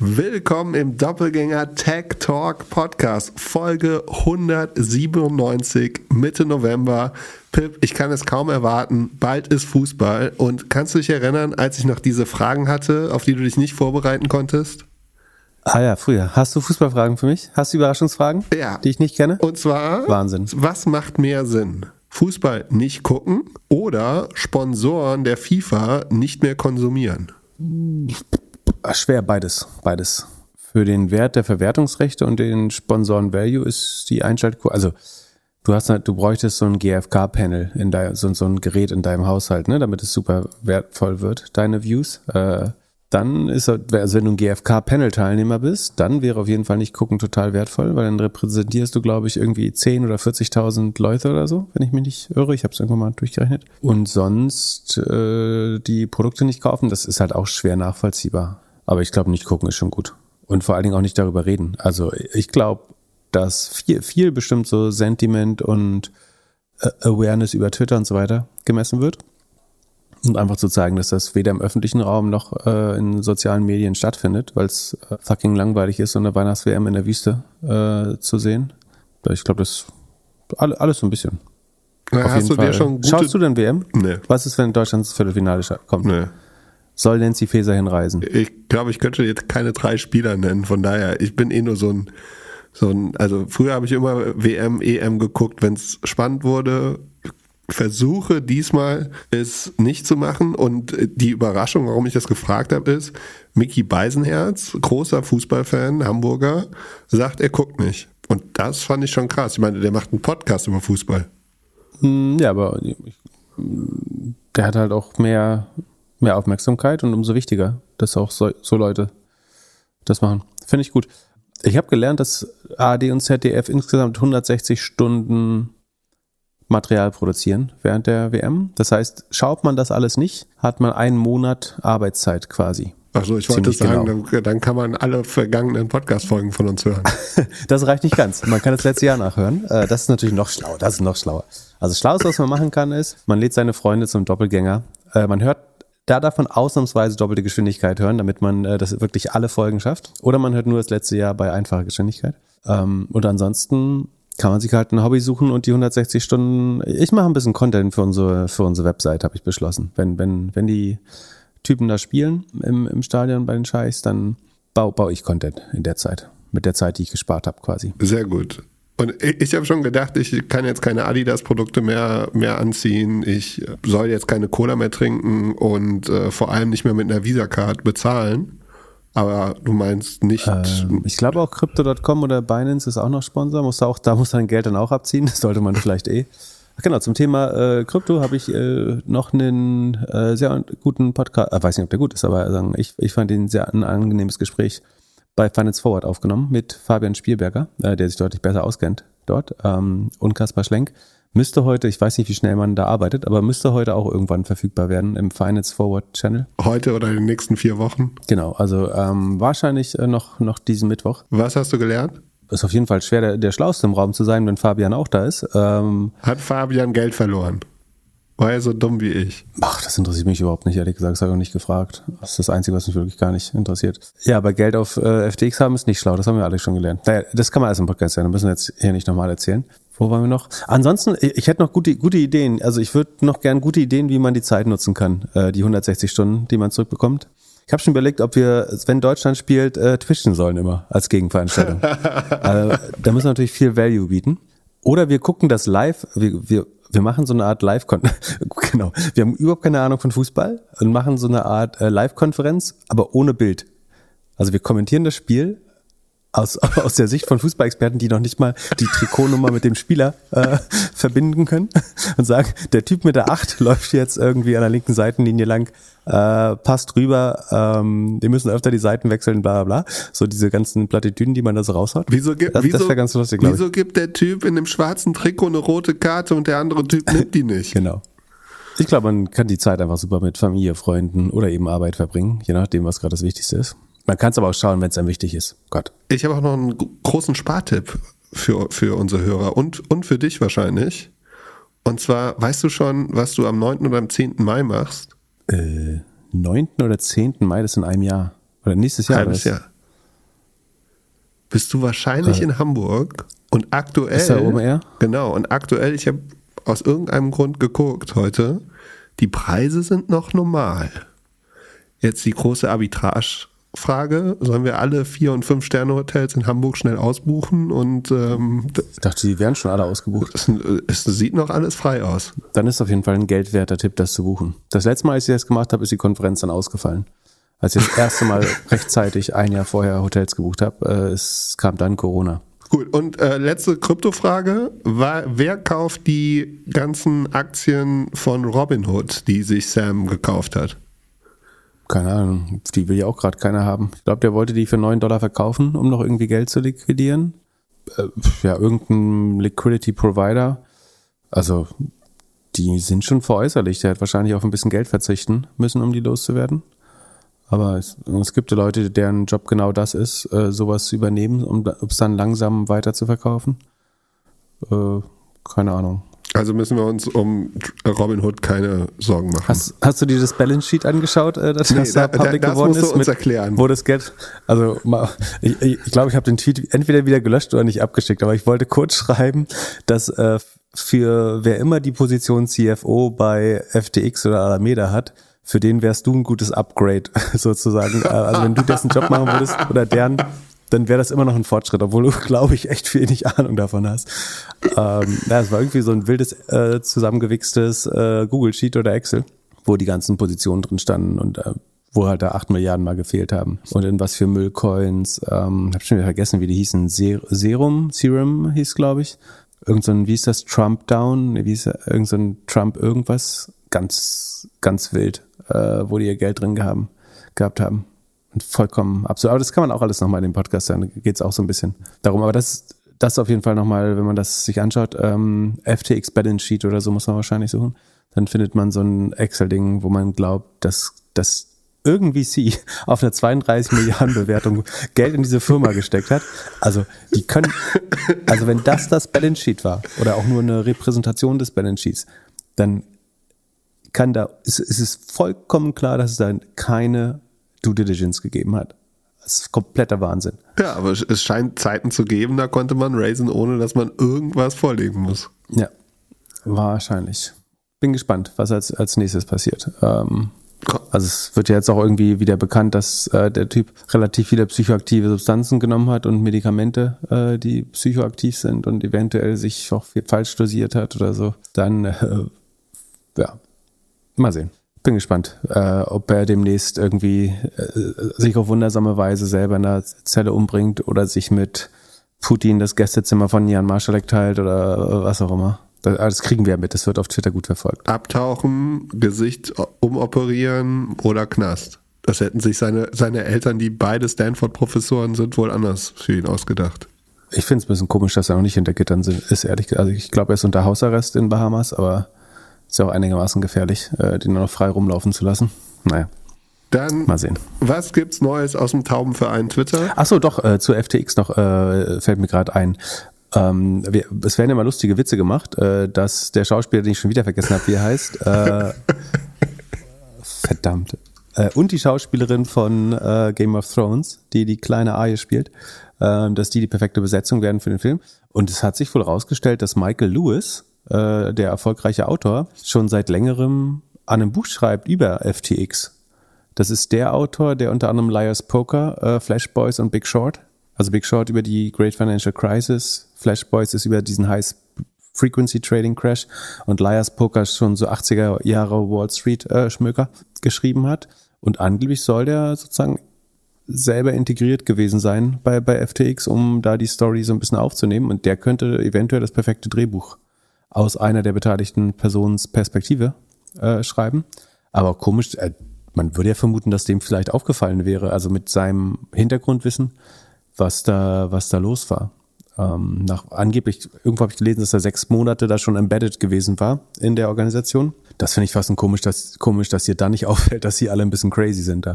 Willkommen im Doppelgänger Tech Talk Podcast, Folge 197, Mitte November. Pip, ich kann es kaum erwarten. Bald ist Fußball. Und kannst du dich erinnern, als ich noch diese Fragen hatte, auf die du dich nicht vorbereiten konntest? Ah ja, früher. Hast du Fußballfragen für mich? Hast du Überraschungsfragen, Ja. die ich nicht kenne? Und zwar, Wahnsinn. was macht mehr Sinn? Fußball nicht gucken oder Sponsoren der FIFA nicht mehr konsumieren? Ah, Schwer, beides. Beides. Für den Wert der Verwertungsrechte und den Sponsoren-Value ist die Einschaltquote, also du hast halt, du bräuchtest so ein GFK-Panel in deinem, so, so ein Gerät in deinem Haushalt, ne, damit es super wertvoll wird, deine Views. Äh, dann ist, also wenn du ein GFK-Panel-Teilnehmer bist, dann wäre auf jeden Fall nicht gucken total wertvoll, weil dann repräsentierst du, glaube ich, irgendwie 10 oder 40.000 Leute oder so, wenn ich mich nicht irre. Ich habe es irgendwann mal durchgerechnet. Und sonst äh, die Produkte nicht kaufen, das ist halt auch schwer nachvollziehbar. Aber ich glaube, nicht gucken ist schon gut. Und vor allen Dingen auch nicht darüber reden. Also ich glaube, dass viel, viel bestimmt so Sentiment und äh, Awareness über Twitter und so weiter gemessen wird. Und einfach zu zeigen, dass das weder im öffentlichen Raum noch äh, in sozialen Medien stattfindet, weil es äh, fucking langweilig ist, so eine Weihnachts-WM in der Wüste äh, zu sehen. Ich glaube, das alle, alles so ein bisschen. Auf Hast du Fall. dir schon gute... Schaust du denn WM? Nee. Was ist, wenn Deutschland ins Viertelfinale kommt? Nee. Soll Nancy Faeser hinreisen? Ich glaube, ich könnte jetzt keine drei Spieler nennen. Von daher, ich bin eh nur so ein, so ein, also früher habe ich immer WM, EM geguckt, wenn es spannend wurde. Versuche diesmal es nicht zu machen und die Überraschung, warum ich das gefragt habe, ist, Mickey Beisenherz, großer Fußballfan, Hamburger, sagt, er guckt nicht. Und das fand ich schon krass. Ich meine, der macht einen Podcast über Fußball. Hm, Ja, aber der hat halt auch mehr, mehr Aufmerksamkeit und umso wichtiger, dass auch so, so Leute das machen. Finde ich gut. Ich habe gelernt, dass ARD und ZDF insgesamt 160 Stunden Material produzieren während der WM. Das heißt, schaut man das alles nicht, hat man einen Monat Arbeitszeit quasi. Achso, ich wollte Ziemlich sagen, genau. dann, dann kann man alle vergangenen Podcast-Folgen von uns hören. Das reicht nicht ganz. Man kann das letzte Jahr nachhören. Äh, Das ist natürlich noch schlauer. Das ist noch schlauer. Also schlaues, was man machen kann, ist, man lädt seine Freunde zum Doppelgänger. Äh, Man hört, da darf man ausnahmsweise doppelte Geschwindigkeit hören, damit man äh, das wirklich alle Folgen schafft. Oder man hört nur das letzte Jahr bei einfacher Geschwindigkeit. Ähm, Und ansonsten kann man sich halt ein Hobby suchen und die 160 Stunden. Ich mache ein bisschen Content für unsere, für unsere Website, habe ich beschlossen. Wenn, wenn, wenn die Typen da spielen im, im Stadion bei den Scheichs, dann baue, baue ich Content in der Zeit. Mit der Zeit, die ich gespart habe, quasi. Sehr gut. Und ich, ich habe schon gedacht, ich kann jetzt keine Adidas-Produkte mehr, mehr anziehen. Ich soll jetzt keine Cola mehr trinken und äh, vor allem nicht mehr mit einer Visa-Card bezahlen. Aber du meinst nicht. Ähm, ich glaube auch Crypto.com oder Binance ist auch noch Sponsor. Muss da, auch, da muss dein Geld dann auch abziehen. Das sollte man vielleicht eh. Ach genau, zum Thema äh, Krypto habe ich äh, noch einen äh, sehr guten Podcast, äh, weiß nicht, ob der gut ist, aber sagen, ich, ich fand den sehr ein angenehmes Gespräch bei Finance Forward aufgenommen mit Fabian Spielberger, äh, der sich deutlich besser auskennt dort, ähm, und Kaspar Schlenk. Müsste heute, ich weiß nicht, wie schnell man da arbeitet, aber müsste heute auch irgendwann verfügbar werden im Finance Forward Channel. heute oder in den nächsten vier Wochen. Genau, also ähm, wahrscheinlich äh, noch, noch diesen Mittwoch. Was hast du gelernt? ist auf jeden Fall schwer, der, der Schlauste im Raum zu sein, wenn Fabian auch da ist. Ähm, Hat Fabian Geld verloren? War er so dumm wie ich? ach, das interessiert mich überhaupt nicht, ehrlich gesagt. Das habe ich auch nicht gefragt. Das ist das Einzige, was mich wirklich gar nicht interessiert. Ja, aber Geld auf äh, FTX haben ist nicht schlau. Das haben wir alle schon gelernt. Naja, das kann man alles im Podcast sein. Da müssen wir jetzt hier nicht nochmal erzählen. Wo waren wir noch? Ansonsten, ich, ich hätte noch gute, gute Ideen. Also ich würde noch gern gute Ideen, wie man die Zeit nutzen kann. Äh, die 160 Stunden, die man zurückbekommt. Ich habe schon überlegt, ob wir, wenn Deutschland spielt, äh, twitchen sollen immer als Gegenveranstaltung. äh, da müssen wir natürlich viel Value bieten. Oder wir gucken das live, wir, wir, wir machen so eine Art live genau. Wir haben überhaupt keine Ahnung von Fußball und machen so eine Art äh, Live-Konferenz, aber ohne Bild. Also wir kommentieren das Spiel aus, aus der Sicht von Fußballexperten, die noch nicht mal die Trikotnummer mit dem Spieler äh, verbinden können und sagen, der Typ mit der 8 läuft jetzt irgendwie an der linken Seitenlinie lang, äh, passt rüber, ähm, die müssen öfter die Seiten wechseln, bla bla bla. So diese ganzen Plattitüden, die man da so raushaut. Wieso, gibt, Das- das wieso, wär ganz lustig, wieso gibt der Typ in dem schwarzen Trikot eine rote Karte und der andere Typ nimmt die nicht? Genau. Ich glaube, man kann die Zeit einfach super mit Familie, Freunden oder eben Arbeit verbringen, je nachdem, was gerade das Wichtigste ist. Man kann es aber auch schauen, wenn es einem wichtig ist. Gott. Ich habe auch noch einen gro- großen Spartipp für, für unsere Hörer und, und für dich wahrscheinlich. Und zwar, weißt du schon, was du am 9. oder am 10. Mai machst? Äh, 9. oder 10. Mai, das in einem Jahr. Oder nächstes Jahr. Halbes Jahr. bist du wahrscheinlich Äh. in Hamburg und aktuell. Ist da oben eher? Genau, und aktuell, ich habe aus irgendeinem Grund geguckt heute, die Preise sind noch normal. Jetzt die große Arbitrage-Frage: Sollen wir alle Vier- und Fünf-Sterne-Hotels in Hamburg schnell ausbuchen? Und ähm, Ich dachte, die wären schon alle ausgebucht. es, es sieht noch alles frei aus. Dann ist auf jeden Fall ein geldwerter Tipp, das zu buchen. Das letzte Mal, als ich das gemacht habe, ist die Konferenz dann ausgefallen. Als ich das erste Mal rechtzeitig ein Jahr vorher Hotels gebucht habe, äh, es kam dann Corona. Gut, und äh, letzte Kryptofrage. War, wer kauft die ganzen Aktien von Robinhood, die sich Sam gekauft hat? Keine Ahnung, die will ja auch gerade keiner haben. Ich glaube, der wollte die für 9 Dollar verkaufen, um noch irgendwie Geld zu liquidieren. Äh, ja, irgendein Liquidity Provider. Also, die sind schon veräußerlich. Der hat wahrscheinlich auf ein bisschen Geld verzichten müssen, um die loszuwerden. Aber es, es gibt Leute, deren Job genau das ist, äh, sowas zu übernehmen, um es dann langsam weiter zu verkaufen. Äh, keine Ahnung. Also müssen wir uns um Robinhood keine Sorgen machen. Hast, hast du dir das Balance Sheet angeschaut, äh, das, Nee, da da- public das geworden musst du ist? uns erklären. Wo das Geld, also mal, ich glaube, ich, glaub, ich habe den Tweet entweder wieder gelöscht oder nicht abgeschickt, aber ich wollte kurz schreiben, dass äh, für wer immer die Position CFO bei FTX oder Alameda hat, für den wärst du ein gutes Upgrade sozusagen. Äh, Also wenn du dessen Job machen würdest oder deren, dann wäre das immer noch ein Fortschritt, obwohl du, glaube ich, echt wenig Ahnung davon hast. Ähm, ja, es war irgendwie so ein wildes, äh, zusammengewichstes äh, Google-Sheet oder Excel, wo die ganzen Positionen drin standen und äh, wo halt da acht Milliarden mal gefehlt haben. Und in was für Müllcoins, ähm, hab schon wieder vergessen, wie die hießen, Ser Serum, Serum hieß, glaube ich. Irgend so ein, wie hieß das, Trump Down, wie hieß das, irgend so ein Trump irgendwas, ganz, ganz wild, äh, wo die ihr Geld drin gehabt haben. Vollkommen absurd. Aber das kann man auch alles nochmal in dem Podcast hören. Da geht es auch so ein bisschen darum. Aber das, das auf jeden Fall nochmal, wenn man das sich anschaut, ähm, FTX Balance Sheet oder so muss man wahrscheinlich suchen. Dann findet man so ein Excel-Ding, wo man glaubt, dass, dass irgendwie sie auf eine 32 Milliarden Bewertung Geld in diese Firma gesteckt hat. Also die können, also wenn das das Balance Sheet war oder auch nur eine Repräsentation des Balance Sheets, dann kann da, es, es ist vollkommen klar, dass es da keine Due Diligence gegeben hat. Das ist kompletter Wahnsinn. Ja, aber es- scheint Zeiten zu geben, da konnte man raisen, ohne dass man irgendwas vorlegen muss. Ja, wahrscheinlich. Bin gespannt, was als, als nächstes passiert. Ähm, also es wird ja jetzt auch irgendwie wieder bekannt, dass äh, der Typ relativ viele psychoaktive Substanzen genommen hat und Medikamente, äh, die psychoaktiv sind und eventuell sich auch viel falsch dosiert hat oder so. Dann, äh, ja, mal sehen. Bin gespannt, äh, ob er demnächst irgendwie äh, sich auf wundersame Weise selber in einer Zelle umbringt oder sich mit Putin das Gästezimmer von Jan Marschalek teilt oder was auch immer. Das, das kriegen wir ja mit, das wird auf Twitter gut verfolgt. Abtauchen, Gesicht umoperieren oder Knast. Das hätten sich seine, seine Eltern, die beide Stanford-Professoren sind, wohl anders für ihn ausgedacht. Ich finde es ein bisschen komisch, dass er noch nicht hinter Gittern sind, ist ehrlich gesagt. Also ich glaube, er ist unter Hausarrest in Bahamas, aber ist ja auch einigermaßen gefährlich, äh, den noch frei rumlaufen zu lassen. Naja, Dann, mal sehen. was gibt's Neues aus dem Taubenverein Twitter? Ach so, doch, äh, zu FTX noch äh, fällt mir gerade ein. Ähm, wir, es werden immer lustige Witze gemacht, äh, dass der Schauspieler, den ich schon wieder vergessen habe, wie er heißt, äh, verdammt, äh, und die Schauspielerin von äh, Game of Thrones, die die kleine Arya spielt, dass die die perfekte Besetzung werden für den Film. Und es hat sich wohl rausgestellt, dass Michael Lewis, äh, der erfolgreiche Autor, schon seit längerem an einem Buch schreibt über FTX. Das ist der Autor, der unter anderem Liar's Poker, äh, Flash Boys und Big Short, also Big Short über die Great Financial Crisis, Flash Boys ist über diesen High Frequency Trading Crash und Liar's Poker schon so 80er Jahre Wall Street äh, Schmöker geschrieben hat. Und angeblich soll der sozusagen selber integriert gewesen sein bei, bei FTX, um da die Story so ein bisschen aufzunehmen. Und der könnte eventuell das perfekte Drehbuch aus einer der beteiligten Personens Perspektive äh, schreiben. Aber komisch, äh, man würde ja vermuten, dass dem vielleicht aufgefallen wäre, also mit seinem Hintergrundwissen, was da, was da los war. Ähm, nach angeblich, irgendwo habe ich gelesen, dass er sechs Monate da schon embedded gewesen war in der Organisation. Das finde ich fast ein komisch, dass, komisch, dass dir da nicht auffällt, dass sie alle ein bisschen crazy sind da.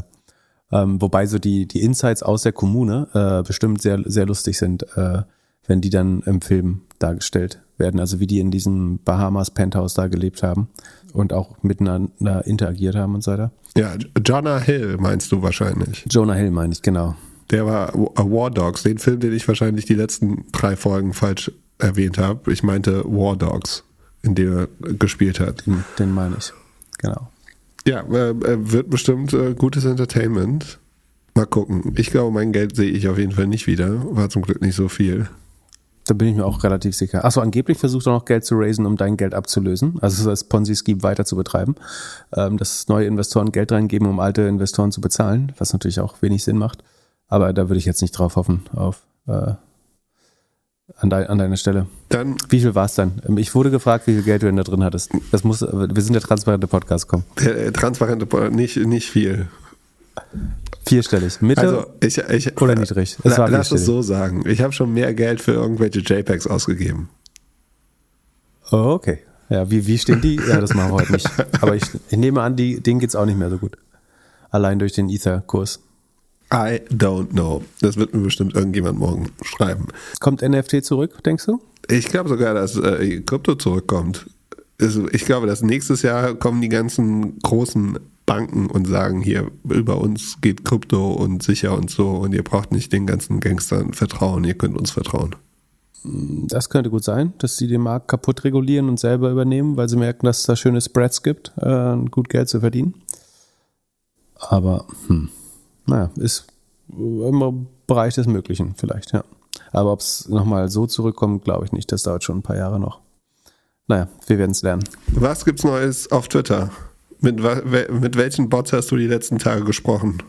Ähm, wobei so die, die Insights aus der Kommune äh, bestimmt sehr, sehr lustig sind, äh, wenn die dann im Film dargestellt werden. Also wie die in diesem Bahamas Penthouse da gelebt haben und auch miteinander interagiert haben und so weiter. Ja, Jonah Hill meinst du wahrscheinlich. Jonah Hill meine ich, genau. Der war War Dogs, den Film, den ich wahrscheinlich die letzten drei Folgen falsch erwähnt habe. Ich meinte War Dogs, in dem er gespielt hat. Den, den meine ich. Genau. Ja, äh, wird bestimmt äh, gutes Entertainment. Mal gucken. Ich glaube, mein Geld sehe ich auf jeden Fall nicht wieder. War zum Glück nicht so viel. Da bin ich mir auch relativ sicher. Achso, angeblich versucht er noch Geld zu raisen, um dein Geld abzulösen. Also das Ponzi-Scheme weiter zu betreiben. Ähm, dass neue Investoren Geld reingeben, um alte Investoren zu bezahlen, was natürlich auch wenig Sinn macht. Aber da würde ich jetzt nicht drauf hoffen, auf äh, an, de an deiner Stelle. Dann, wie viel war es dann? Ich wurde gefragt, wie viel Geld du denn da drin hattest. Das muss, wir sind der transparente Podcast, komm. Der äh, transparente Podcast, nicht, nicht viel. Vierstellig. Mitte also ich, ich, oder niedrig? Es la, lass es so sagen. Ich habe schon mehr Geld für irgendwelche JPEGs ausgegeben. Oh, okay. Ja, wie, wie stehen die? Ja, das machen wir heute nicht. Aber ich, ich nehme an, die, denen geht es auch nicht mehr so gut. Allein durch den Ether-Kurs. I don't know. Das wird mir bestimmt irgendjemand morgen schreiben. Kommt NFT zurück, denkst du? Ich glaube sogar, dass äh, Krypto zurückkommt. Ich glaube, dass nächstes Jahr kommen die ganzen großen Banken und sagen, hier, über uns geht Krypto und sicher und so und ihr braucht nicht den ganzen Gangstern vertrauen, ihr könnt uns vertrauen. Das könnte gut sein, dass sie den Markt kaputt regulieren und selber übernehmen, weil sie merken, dass es da schöne Spreads gibt, äh, gut Geld zu verdienen. Aber, hm, naja, ist im Bereich des Möglichen vielleicht, ja. Aber ob es nochmal so zurückkommt, glaube ich nicht. Das dauert schon ein paar Jahre noch. Naja, wir werden es lernen. Was gibt's Neues auf Twitter? Mit, mit welchen Bots hast du die letzten Tage gesprochen?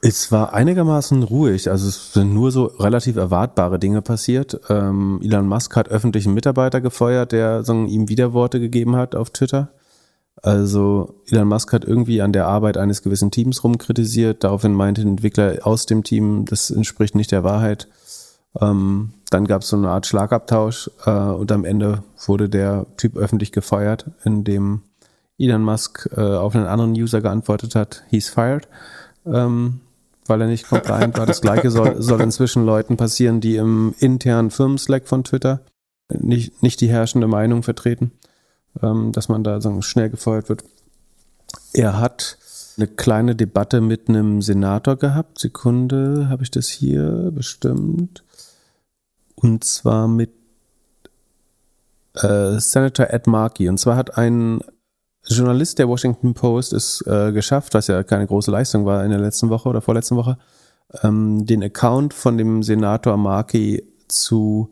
Es war einigermaßen ruhig, also es sind nur so relativ erwartbare Dinge passiert. Ähm, Elon Musk hat öffentlichen Mitarbeiter gefeuert, der sagen, ihm Widerworte gegeben hat auf Twitter. Also Elon Musk hat irgendwie an der Arbeit eines gewissen Teams rumkritisiert, daraufhin meinte ein Entwickler aus dem Team, das entspricht nicht der Wahrheit. Ähm, dann gab es so eine Art Schlagabtausch äh, und am Ende wurde der Typ öffentlich gefeuert, indem Elon Musk äh, auf einen anderen User geantwortet hat, he's fired, ähm, weil er nicht compliant war. Das gleiche soll, soll inzwischen Leuten passieren, die im internen Firmen-Slack von Twitter nicht, nicht die herrschende Meinung vertreten, ähm, dass man da so schnell gefeuert wird. Er hat eine kleine Debatte mit einem Senator gehabt. Sekunde, habe ich das hier bestimmt? Und zwar mit äh, Senator Ed Markey. Und zwar hat ein Journalist der Washington Post es äh, geschafft, was ja keine große Leistung war in der letzten Woche oder vorletzten Woche, ähm, den Account von dem Senator Markey zu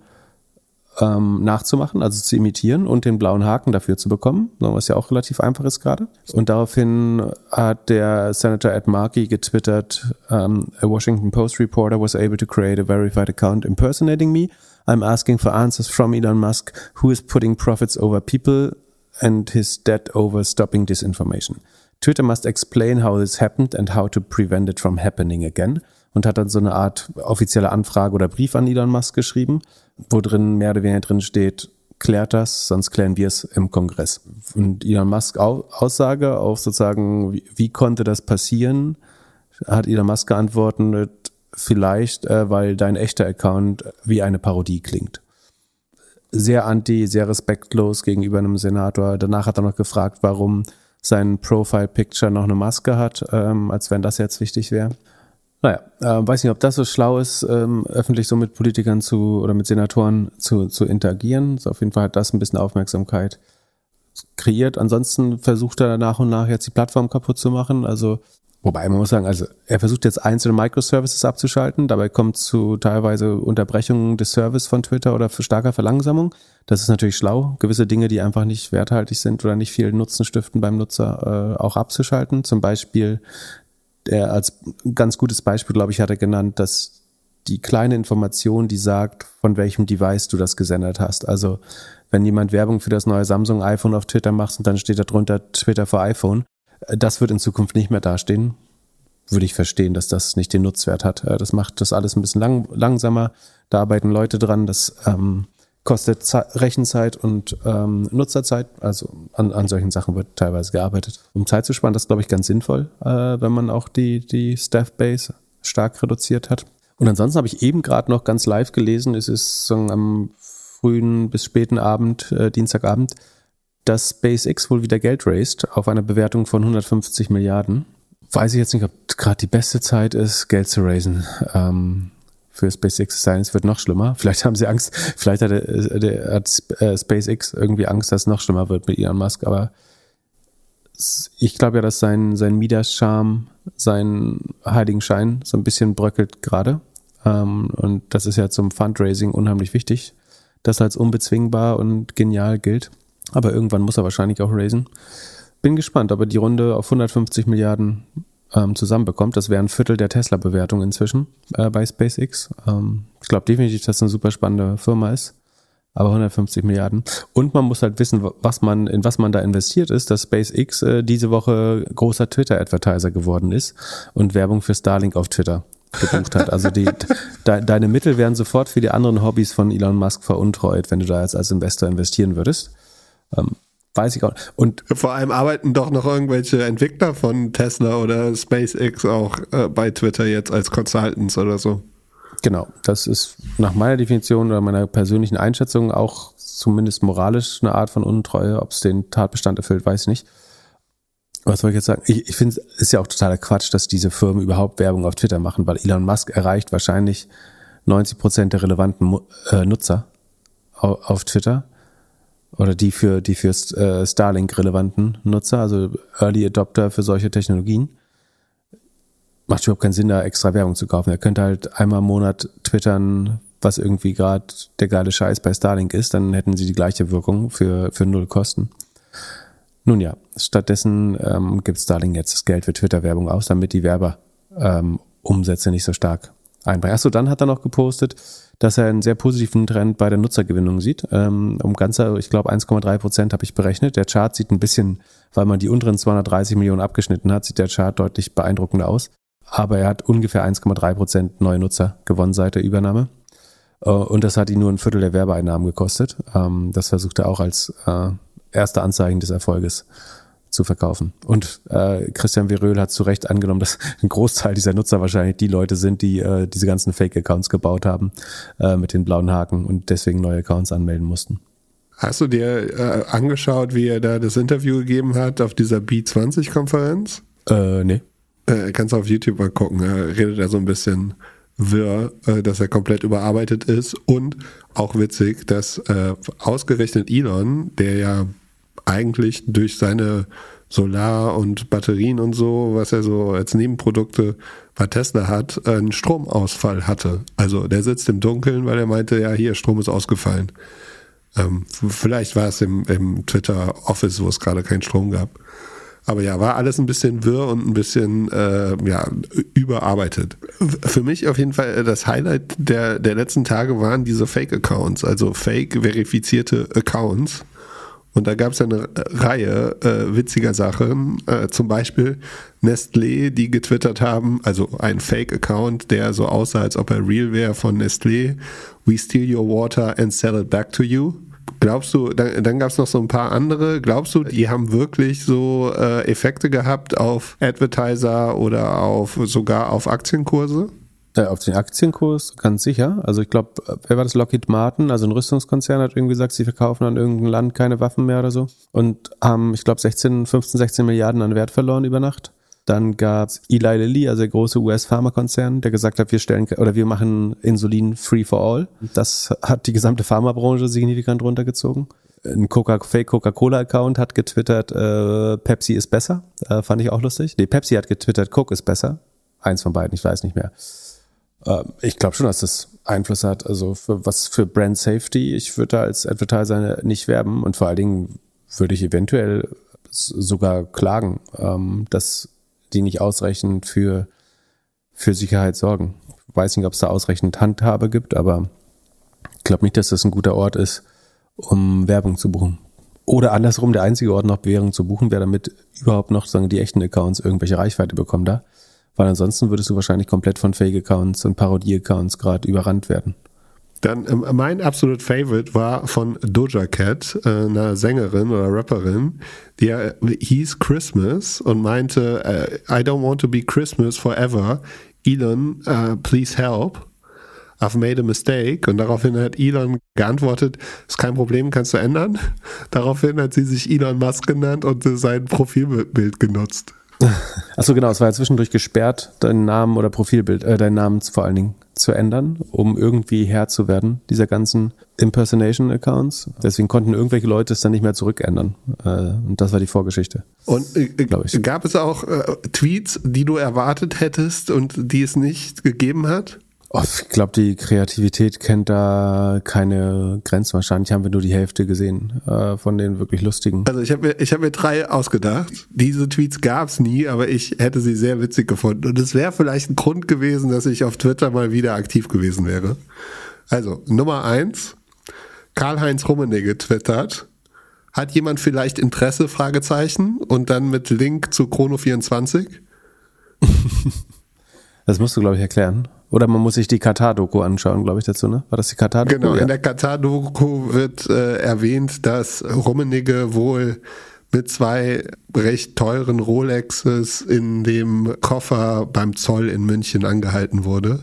ähm, nachzumachen, also zu imitieren und den blauen Haken dafür zu bekommen, was ja auch relativ einfach ist gerade. Und daraufhin hat der Senator Ed Markey getwittert, um, a Washington Post reporter was able to create a verified account impersonating me. I'm asking for answers from Elon Musk, who is putting profits over people and his debt over stopping disinformation. Twitter must explain how this happened and how to prevent it from happening again. Und hat dann so eine Art offizielle Anfrage oder Brief an Elon Musk geschrieben wo drin mehr oder weniger drin steht, klärt das, sonst klären wir es im Kongress. Und Elon Musk Aussage auf sozusagen, wie, wie konnte das passieren, hat Elon Musk geantwortet, vielleicht, äh, weil dein echter Account wie eine Parodie klingt. Sehr anti, sehr respektlos gegenüber einem Senator. Danach hat er noch gefragt, warum sein Profile-Picture noch eine Maske hat, ähm, als wenn das jetzt wichtig wäre. Naja, äh, weiß nicht, ob das so schlau ist, ähm, öffentlich so mit Politikern zu oder mit Senatoren zu, zu interagieren. So auf jeden Fall hat das ein bisschen Aufmerksamkeit kreiert. Ansonsten versucht er nach und nach jetzt die Plattform kaputt zu machen. Also, wobei man muss sagen, also er versucht jetzt einzelne Microservices abzuschalten. Dabei kommt zu teilweise Unterbrechungen des Service von Twitter oder starker Verlangsamung. Das ist natürlich schlau, gewisse Dinge, die einfach nicht werthaltig sind oder nicht viel Nutzen stiften beim Nutzer, äh, auch abzuschalten. Zum Beispiel er als ganz gutes Beispiel, glaube ich, hat er genannt, dass die kleine Information, die sagt, von welchem Device du das gesendet hast. Also wenn jemand Werbung für das neue Samsung iPhone auf Twitter macht und dann steht da drunter Twitter für iPhone, das wird in Zukunft nicht mehr dastehen. Würde ich verstehen, dass das nicht den Nutzwert hat. Äh, das macht das alles ein bisschen lang, langsamer. Da arbeiten Leute dran. Das ähm, kostet Ze Rechenzeit und ähm, Nutzerzeit. Also an, an solchen Sachen wird teilweise gearbeitet. Um Zeit zu sparen, das glaube ich ganz sinnvoll, äh, wenn man auch die, die Staff-Base stark reduziert hat. Und ansonsten habe ich eben gerade noch ganz live gelesen, es ist so am frühen bis späten Abend, äh, Dienstagabend, dass SpaceX wohl wieder Geld raised auf einer Bewertung von 150 Milliarden weiß ich jetzt nicht, ob gerade die beste Zeit ist, Geld zu raisen. Ähm, für SpaceX sein, es wird noch schlimmer. Vielleicht haben sie Angst, vielleicht hat, der, der, hat äh, SpaceX irgendwie Angst, dass es noch schlimmer wird mit Elon Musk, aber ich glaube ja, dass sein, sein Midas-Charme, sein Heiligenschein so ein bisschen bröckelt gerade. Ähm, und das ist ja zum Fundraising unheimlich wichtig, das als unbezwingbar und genial gilt. Aber irgendwann muss er wahrscheinlich auch raisen. Bin gespannt, ob er die Runde auf 150 Milliarden ähm, zusammenbekommt. Das wäre ein Viertel der Tesla-Bewertung inzwischen äh, bei SpaceX. Ähm, ich glaube definitiv, dass es eine super spannende Firma ist. Aber 150 Milliarden. Und man muss halt wissen, was man, in was man da investiert ist, dass SpaceX äh, diese Woche großer Twitter-Advertiser geworden ist und Werbung für Starlink auf Twitter gebucht hat. Also die, de, deine Mittel werden sofort für die anderen Hobbys von Elon Musk veruntreut, wenn du da jetzt als Investor investieren würdest. Ähm, weiß ich auch. Und vor allem arbeiten doch noch irgendwelche Entwickler von Tesla oder SpaceX auch äh, bei Twitter jetzt als Consultants oder so. Genau, das ist nach meiner Definition oder meiner persönlichen Einschätzung auch zumindest moralisch eine Art von Untreue. Ob es den Tatbestand erfüllt, weiß ich nicht. Was soll ich jetzt sagen? Ich, ich finde es ist ja auch totaler Quatsch, dass diese Firmen überhaupt Werbung auf Twitter machen, weil Elon Musk erreicht wahrscheinlich 90 Prozent der relevanten äh, Nutzer auf, auf Twitter oder die für die für äh, Starlink relevanten Nutzer, also Early Adopter für solche Technologien. Macht überhaupt keinen Sinn, da extra Werbung zu kaufen. Er könnte halt einmal im Monat twittern, was irgendwie gerade der geile Scheiß bei Starlink ist, dann hätten sie die gleiche Wirkung für, für null Kosten. Nun ja, stattdessen ähm, gibt Starlink jetzt das Geld für Twitter-Werbung aus, damit die Werber ähm, Umsätze nicht so stark einbringen. Achso, dann hat er noch gepostet, dass er einen sehr positiven Trend bei der Nutzergewinnung sieht. Ähm, um ganze, ich glaube 1,3 Prozent habe ich berechnet. Der Chart sieht ein bisschen, weil man die unteren 230 Millionen abgeschnitten hat, sieht der Chart deutlich beeindruckender aus. Aber er hat ungefähr 1,3 Prozent neue Nutzer gewonnen seit der Übernahme. Äh, und das hat ihn nur ein Viertel der Werbeeinnahmen gekostet. Ähm, das versucht er auch als äh, erste Anzeichen des Erfolges zu verkaufen. Und äh, Christian Veröhl hat zu Recht angenommen, dass ein Großteil dieser Nutzer wahrscheinlich die Leute sind, die äh, diese ganzen Fake-Accounts gebaut haben äh, mit den blauen Haken und deswegen neue Accounts anmelden mussten. Hast du dir äh, angeschaut, wie er da das Interview gegeben hat auf dieser B20-Konferenz? Äh, nee. Äh, kannst du auf YouTube mal gucken. Er redet da so ein bisschen wirr, äh, dass er komplett überarbeitet ist und auch witzig, dass äh, ausgerechnet Elon, der ja eigentlich durch seine Solar- und Batterien und so, was er so als Nebenprodukte bei Tesla hat, einen Stromausfall hatte. Also der sitzt im Dunkeln, weil er meinte, ja, hier, Strom ist ausgefallen. Ähm, vielleicht war es im, im Twitter Office, wo es gerade keinen Strom gab. Aber ja, war alles ein bisschen wirr und ein bisschen äh, ja, überarbeitet. Für mich auf jeden Fall das Highlight der, der letzten Tage waren diese Fake-Accounts, also fake-verifizierte Accounts und da gab es eine Reihe äh, witziger Sachen, äh, zum Beispiel Nestlé, die getwittert haben, also ein Fake-Account, der so aussah, als ob er real wäre von Nestlé. We steal your water and sell it back to you. Glaubst du, dann, dann gab es noch so ein paar andere, glaubst du, die haben wirklich so äh, Effekte gehabt auf Advertiser oder auf sogar auf Aktienkurse? Äh, auf den Aktienkurs, ganz sicher. Also ich glaube, wer war das? Lockheed Martin, also ein Rüstungskonzern, hat irgendwie gesagt, sie verkaufen an irgendein Land keine Waffen mehr oder so. Und haben, ich glaube, 16, 15, 16 Milliarden an Wert verloren über Nacht. Dann gab's Eli Lilly, also der große US-Pharmakonzern, der gesagt hat, wir stellen oder wir machen Insulin free for all. Das hat die gesamte Pharmabranche signifikant runtergezogen. Ein Coca Fake Coca-Cola-Account hat getwittert, äh, Pepsi ist besser. Äh, fand ich auch lustig. Nee, Pepsi hat getwittert, Coke ist besser. Eins von beiden, ich weiß nicht mehr. Äh, ich glaube schon, dass das Einfluss hat. Also für was für Brand Safety. Ich würde da als Advertiser nicht werben und vor allen Dingen würde ich eventuell sogar klagen, ähm, dass die nicht ausreichend für, für Sicherheit sorgen. Ich weiß nicht, ob es da ausreichend Handhabe gibt, aber ich glaube nicht, dass das ein guter Ort ist, um Werbung zu buchen. Oder andersrum, der einzige Ort noch Währung zu buchen wäre, damit überhaupt noch sagen, die echten Accounts irgendwelche Reichweite bekommen da. Weil ansonsten würdest du wahrscheinlich komplett von Fake-Accounts und Parodie-Accounts gerade überrannt werden. Dann ähm, mein absolut Favorite war von Doja Cat, äh, einer Sängerin oder Rapperin, die äh, hieß Christmas und meinte, äh, I don't want to be Christmas forever. Elon, uh, please help. I've made a mistake. Und daraufhin hat Elon geantwortet, ist kein Problem, kannst du ändern. Daraufhin hat sie sich Elon Musk genannt und sein Profilbild genutzt. Achso, genau, es war ja zwischendurch gesperrt, deinen Namen oder Profilbild, äh, deinen Namen vor allen Dingen zu ändern, um irgendwie Herr zu werden, dieser ganzen Impersonation-Accounts. Deswegen konnten irgendwelche Leute es dann nicht mehr zurückändern. Äh, und das war die Vorgeschichte. Und äh, ich. gab es auch äh, Tweets, die du erwartet hättest und die es nicht gegeben hat? Ich glaube, die Kreativität kennt da keine Grenzen. Wahrscheinlich haben wir nur die Hälfte gesehen äh, von den wirklich lustigen. Also ich habe mir, ich hab mir drei ausgedacht. Diese Tweets gab es nie, aber ich hätte sie sehr witzig gefunden. Und es wäre vielleicht ein Grund gewesen, dass ich auf Twitter mal wieder aktiv gewesen wäre. Also Nummer eins, Karl-Heinz Rummenigge twittert. Hat jemand vielleicht Interesse? Fragezeichen. Und dann mit Link zu Chrono24. das musst du, glaube ich, erklären. Oder man muss sich die Katar-Doku anschauen, glaube ich, dazu, ne? War das die Katar-Doku? Genau, ja. in der Katar-Doku wird äh, erwähnt, dass Rummenigge wohl mit zwei recht teuren Rolexes in dem Koffer beim Zoll in München angehalten wurde.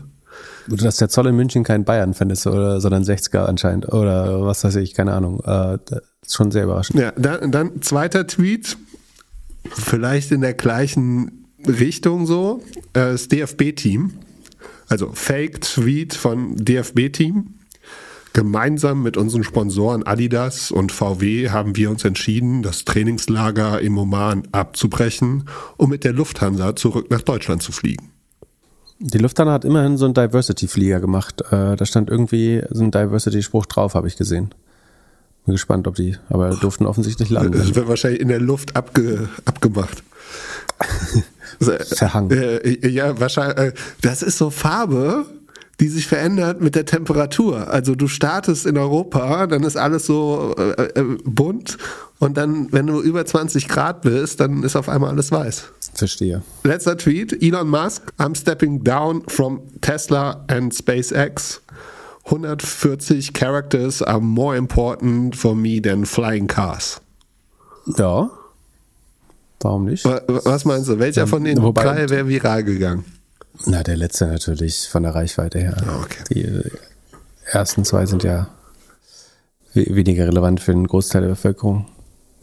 Dass der Zoll in München kein Bayern-Fan ist, oder, sondern 60er anscheinend. Oder was weiß ich, keine Ahnung. Äh, das ist schon sehr überraschend. Ja, dann, dann zweiter Tweet. Vielleicht in der gleichen Richtung so. Äh, das DFB-Team also Fake-Tweet von DFB-Team. Gemeinsam mit unseren Sponsoren Adidas und VW haben wir uns entschieden, das Trainingslager im Oman abzubrechen, um mit der Lufthansa zurück nach Deutschland zu fliegen. Die Lufthansa hat immerhin so einen Diversity-Flieger gemacht. Äh, da stand irgendwie so ein Diversity-Spruch drauf, habe ich gesehen. Bin gespannt, ob die, aber durften offensichtlich landen. Das wird wahrscheinlich in der Luft abge, abgemacht. Verhangen. Äh, ja, wahrscheinlich. Äh, das ist so Farbe, die sich verändert mit der Temperatur. Also du startest in Europa, dann ist alles so äh, äh, bunt und dann, wenn du über 20 Grad bist, dann ist auf einmal alles weiß. Verstehe. Letzter Tweet, Elon Musk, I'm stepping down from Tesla and SpaceX. 140 characters are more important for me than flying cars. Ja, Warum nicht? Was meinst du? Welcher von den Wobei, drei wäre viral gegangen? Na, der letzte natürlich von der Reichweite her. Ah, okay. Die äh, ersten zwei sind ja weniger relevant für den Großteil der Bevölkerung.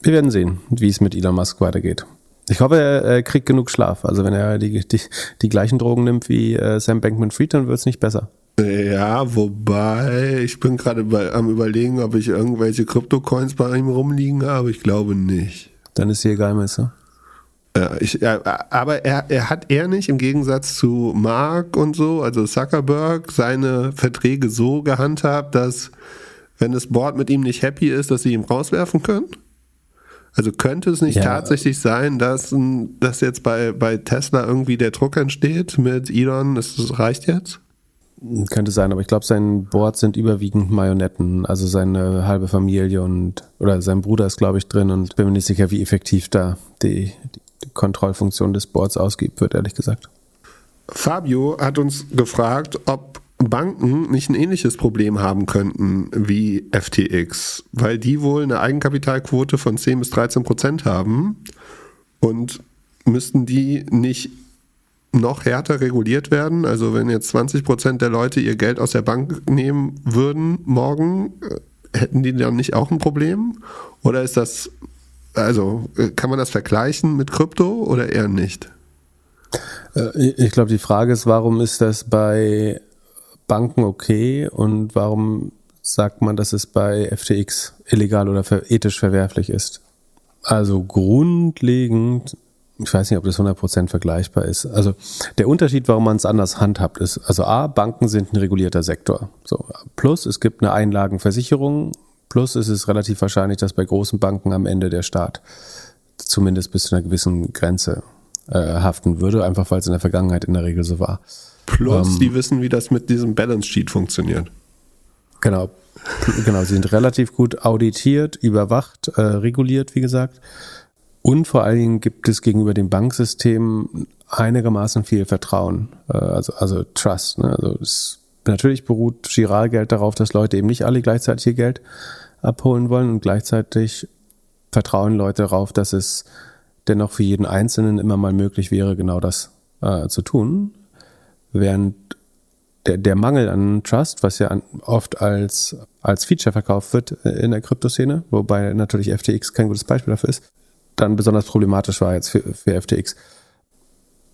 Wir werden sehen, wie es mit Elon Musk weitergeht. Ich hoffe, er kriegt genug Schlaf. Also wenn er die, die, die gleichen Drogen nimmt wie äh, Sam Bankman-Fried, dann wird es nicht besser. Ja, wobei ich bin gerade am überlegen, ob ich irgendwelche Kryptocoins bei ihm rumliegen habe. Ich glaube nicht. Dann ist sie egal? Äh, ich, ja, aber er, er hat er nicht im Gegensatz zu Mark und so, also Zuckerberg, seine Verträge so gehandhabt, dass wenn das Board mit ihm nicht happy ist, dass sie ihn rauswerfen können? Also könnte es nicht ja. tatsächlich sein, dass, dass jetzt bei, bei Tesla irgendwie der Druck entsteht mit Elon, das reicht jetzt? Könnte sein, aber ich glaube, sein Board sind überwiegend Marionetten, also seine halbe Familie und oder sein Bruder ist, glaube ich, drin und bin mir nicht sicher, wie effektiv da die Kontrollfunktion des Boards ausgibt wird, ehrlich gesagt. Fabio hat uns gefragt, ob Banken nicht ein ähnliches Problem haben könnten wie FTX, weil die wohl eine Eigenkapitalquote von 10 bis 13 Prozent haben und müssten die nicht noch härter reguliert werden? Also wenn jetzt 20 Prozent der Leute ihr Geld aus der Bank nehmen würden morgen, äh, hätten die dann nicht auch ein Problem? Oder ist das also äh, kann man das vergleichen mit Krypto oder eher nicht? Äh, ich glaube, die Frage ist, warum ist das bei Banken okay und warum sagt man, dass es bei FTX illegal oder ethisch verwerflich ist? Also grundlegend, ich weiß nicht, ob das 100% vergleichbar ist. Also der Unterschied, warum man es anders handhabt, ist, also A, Banken sind ein regulierter Sektor. So, plus es gibt eine Einlagenversicherung Plus ist es relativ wahrscheinlich, dass bei großen Banken am Ende der Staat zumindest bis zu einer gewissen Grenze äh, haften würde, einfach weil es in der Vergangenheit in der Regel so war. Plus, ähm, die wissen, wie das mit diesem Balance Sheet funktioniert. Genau. genau, sie sind relativ gut auditiert, überwacht, äh, reguliert, wie gesagt. Und vor allen Dingen gibt es gegenüber dem Banksystem einigermaßen viel Vertrauen, äh, also, also Trust. Ne? Also es, natürlich beruht Giralgeld darauf, dass Leute eben nicht alle gleichzeitig ihr Geld abholen wollen und gleichzeitig vertrauen Leute darauf, dass es dennoch für jeden Einzelnen immer mal möglich wäre, genau das äh, zu tun. Während der, der Mangel an Trust, was ja an, oft als, als Feature verkauft wird äh, in der Kryptoszene, wobei natürlich FTX kein gutes Beispiel dafür ist, dann besonders problematisch war jetzt für, für FTX.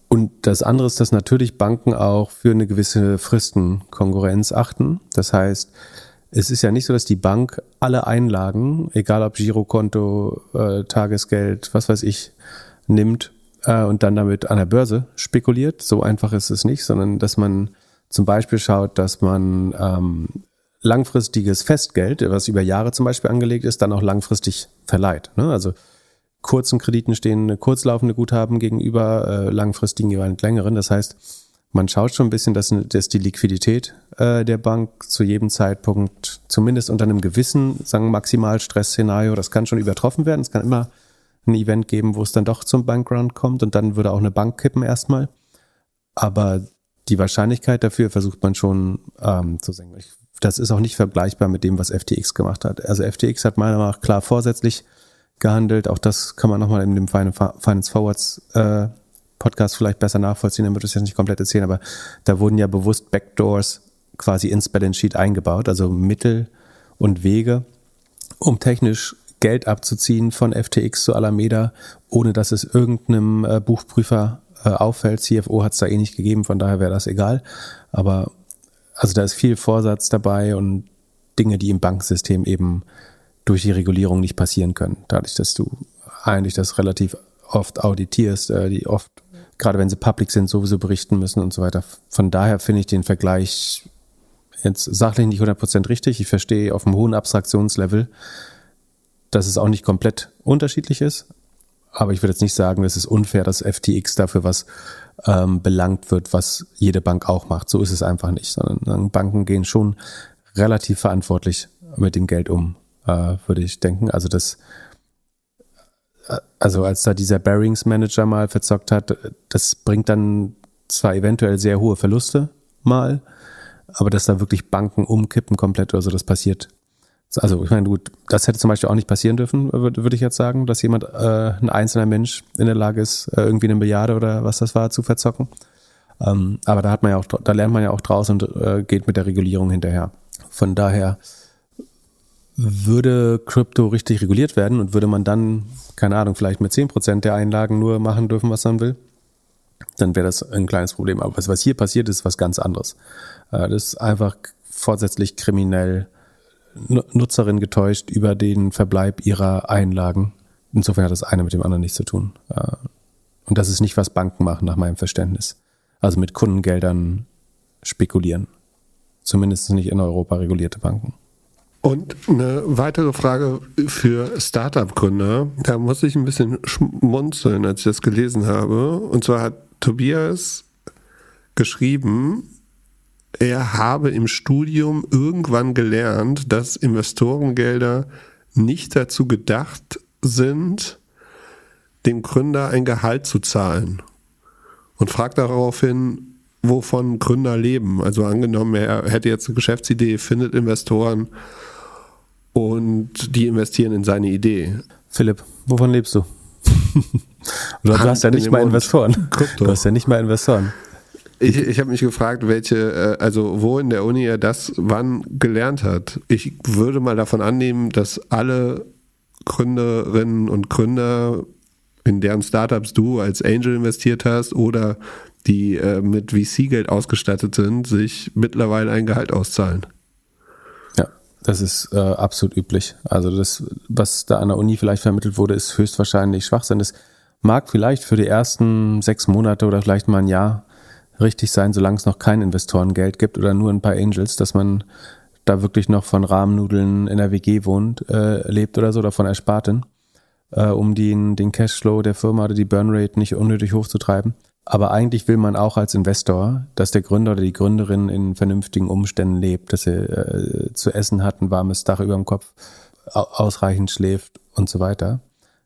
Und das andere ist, dass natürlich Banken auch für eine gewisse Fristenkonkurrenz achten. Das heißt, es ist ja nicht so, dass die Bank alle Einlagen, egal ob Girokonto, äh, Tagesgeld, was weiß ich, nimmt äh, und dann damit an der Börse spekuliert. So einfach ist es nicht, sondern dass man zum Beispiel schaut, dass man ähm, langfristiges Festgeld, was über Jahre zum Beispiel angelegt ist, dann auch langfristig verleiht. Ne? Also kurzen Krediten stehen kurzlaufende Guthaben gegenüber äh, langfristigen jeweils längeren. Das heißt, man schaut schon ein bisschen, dass, dass die Liquidität äh, der Bank zu jedem Zeitpunkt, zumindest unter einem gewissen, sagen Maximalstress-Szenario, das kann schon übertroffen werden. Es kann immer ein Event geben, wo es dann doch zum Bankrun kommt und dann würde auch eine Bank kippen erstmal. Aber die Wahrscheinlichkeit dafür versucht man schon ähm, zu senken. Das ist auch nicht vergleichbar mit dem, was FTX gemacht hat. Also FTX hat meiner Meinung nach klar vorsätzlich gehandelt. Auch das kann man nochmal in dem Finance Forwards äh, Podcast vielleicht besser nachvollziehen, dann wird es jetzt nicht komplett erzählen, aber da wurden ja bewusst Backdoors quasi ins Balance Sheet eingebaut, also Mittel und Wege, um technisch Geld abzuziehen von FTX zu Alameda, ohne dass es irgendeinem äh, Buchprüfer äh, auffällt. CFO hat es da eh nicht gegeben, von daher wäre das egal. Aber also da ist viel Vorsatz dabei und Dinge, die im Banksystem eben durch die Regulierung nicht passieren können. Dadurch, dass du eigentlich das relativ oft auditierst, äh, die oft, gerade wenn sie public sind, sowieso berichten müssen und so weiter. Von daher finde ich den Vergleich jetzt sachlich nicht 100% richtig. Ich verstehe auf einem hohen Abstraktionslevel, dass es auch nicht komplett unterschiedlich ist. Aber ich würde jetzt nicht sagen, es ist unfair, dass FTX dafür was ähm, belangt wird, was jede Bank auch macht. So ist es einfach nicht, sondern Banken gehen schon relativ verantwortlich mit dem Geld um äh, würde ich denken. Also das, äh, also als da dieser Bearings Manager mal verzockt hat, das bringt dann zwar eventuell sehr hohe Verluste mal, aber dass da wirklich Banken umkippen komplett oder so, das passiert. Also ich meine, gut, das hätte zum Beispiel auch nicht passieren dürfen, würde, ich jetzt sagen, dass jemand, äh, ein einzelner Mensch in der Lage ist, äh, irgendwie eine Milliarde oder was das war, zu verzocken. Ähm, aber da hat man ja auch, da lernt man ja auch draus und äh, geht mit der Regulierung hinterher. Von daher würde Krypto richtig reguliert werden und würde man dann, keine Ahnung, vielleicht mit zehn Prozent der Einlagen nur machen dürfen, was man will, dann wäre das ein kleines Problem. Aber was, was hier passiert, ist was ganz anderes. Äh, das ist einfach vorsätzlich kriminell Nutzerin getäuscht über den Verbleib ihrer Einlagen. Insofern hat das eine mit dem anderen nichts zu tun. Äh, und das ist nicht, was Banken machen, nach meinem Verständnis. Also mit Kundengeldern spekulieren. Zumindest nicht in Europa regulierte Banken. Und eine weitere Frage für Startup-Gründer. Da muss ich ein bisschen schmunzeln, als ich das gelesen habe. Und zwar hat Tobias geschrieben, er habe im Studium irgendwann gelernt, dass Investorengelder nicht dazu gedacht sind, dem Gründer ein Gehalt zu zahlen. Und fragt daraufhin, wovon Gründer leben. Also angenommen, er hätte jetzt eine Geschäftsidee, findet Investoren und die investieren in seine Idee. Philipp, wovon lebst du? du hast ja nicht mal Investoren. Krypto. Du hast ja nicht mal Investoren. Ich, ich habe mich gefragt, welche, äh, also wo in der Uni er das wann gelernt hat. Ich würde mal davon annehmen, dass alle Gründerinnen und Gründer, in deren Startups du als Angel investiert hast oder die äh, mit VC-Geld ausgestattet sind, sich mittlerweile ein Gehalt auszahlen. Das ist äh, absolut üblich. Also das, was da an der Uni vielleicht vermittelt wurde, ist höchstwahrscheinlich Schwachsinn. Das mag vielleicht für die ersten sechs Monate oder vielleicht mal ein Jahr richtig sein, solange es noch kein Investorengeld gibt oder nur ein paar Angels, dass man da wirklich noch von Rahmennudeln in der WG wohnt, äh, lebt oder so, oder von Ersparten, äh, um den, den Cashflow der Firma oder die Burnrate nicht unnötig hochzutreiben. Aber eigentlich will man auch als Investor, dass der Gründer oder die Gründerin in vernünftigen Umständen lebt, dass er äh, zu essen hat, ein warmes Dach über dem Kopf, ausreichend schläft und so weiter.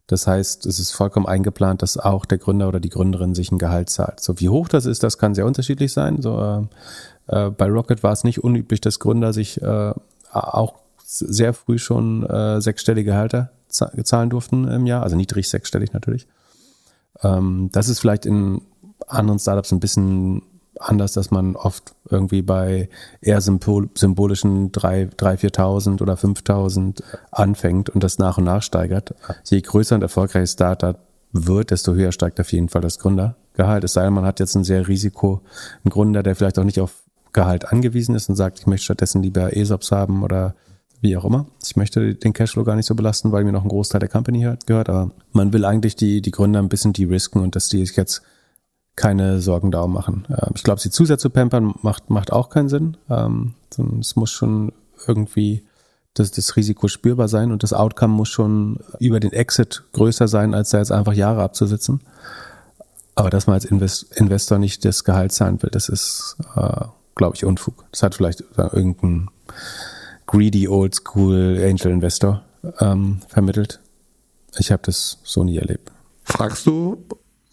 Das heißt, es ist vollkommen eingeplant, dass auch der Gründer oder die Gründerin sich ein Gehalt zahlt. So wie hoch das ist, das kann sehr unterschiedlich sein. So, äh, äh bei Rocket war es nicht unüblich, dass Gründer sich äh, auch sehr früh schon äh, sechsstellige Gehalter zahlen durften im Jahr, also niedrig sechsstellig natürlich. Ähm, das ist vielleicht in anderen Startups ein bisschen anders, dass man oft irgendwie bei eher symbolischen 3.000, 4.000 oder 5.000 anfängt und das nach und nach steigert. Je größer und erfolgreicher Startup wird, desto höher steigt auf jeden Fall das Gründergehalt. Gehalt. Es sei denn, man hat jetzt ein sehr Risiko, einen Gründer, der vielleicht auch nicht auf Gehalt angewiesen ist und sagt, ich möchte stattdessen lieber ESOPs haben oder wie auch immer. Ich möchte den Cashflow gar nicht so belasten, weil mir noch ein Großteil der Company gehört, aber man will eigentlich die, die Gründer ein bisschen de-risken und dass die sich jetzt keine Sorgen darum machen. Ähm, ich glaube, sie zu sehr zu pampern macht, macht auch keinen Sinn. Ähm, es muss schon irgendwie das, das Risiko spürbar sein und das Outcome muss schon über den Exit größer sein, als da jetzt einfach Jahre abzusitzen. Aber dass man als Invest Investor nicht das Gehalt zahlen will, das ist, äh, glaube ich, Unfug. Das hat vielleicht irgendein greedy old school Angel Investor ähm, vermittelt. Ich habe das so nie erlebt. Fragst du,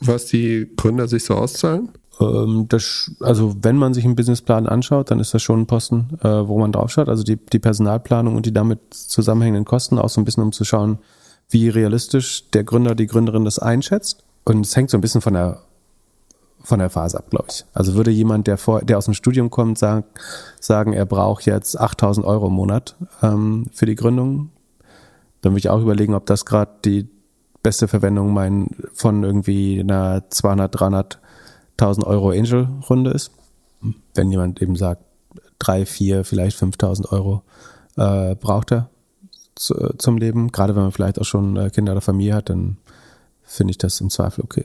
was die Gründer sich so auszahlen? Ähm, das, also wenn man sich einen Businessplan anschaut, dann ist das schon ein Posten, äh, wo man draufschaut. Also die, die Personalplanung und die damit zusammenhängenden Kosten, auch so ein bisschen um zu schauen, wie realistisch der Gründer, die Gründerin das einschätzt. Und es hängt so ein bisschen von der von der Phase ab, glaube ich. Also würde jemand, der vor, der aus dem Studium kommt, sagen, sagen er braucht jetzt 8000 Euro im Monat ähm, für die Gründung, dann würde ich auch überlegen, ob das gerade die beste Verwendung mein, von irgendwie einer 200, 300.000 Euro Angel-Runde ist. Wenn jemand eben sagt, drei, vier, vielleicht 5000 Euro äh, braucht er zu, zum Leben, gerade wenn man vielleicht auch schon äh, Kinder oder Familie hat, dann finde ich das im Zweifel okay.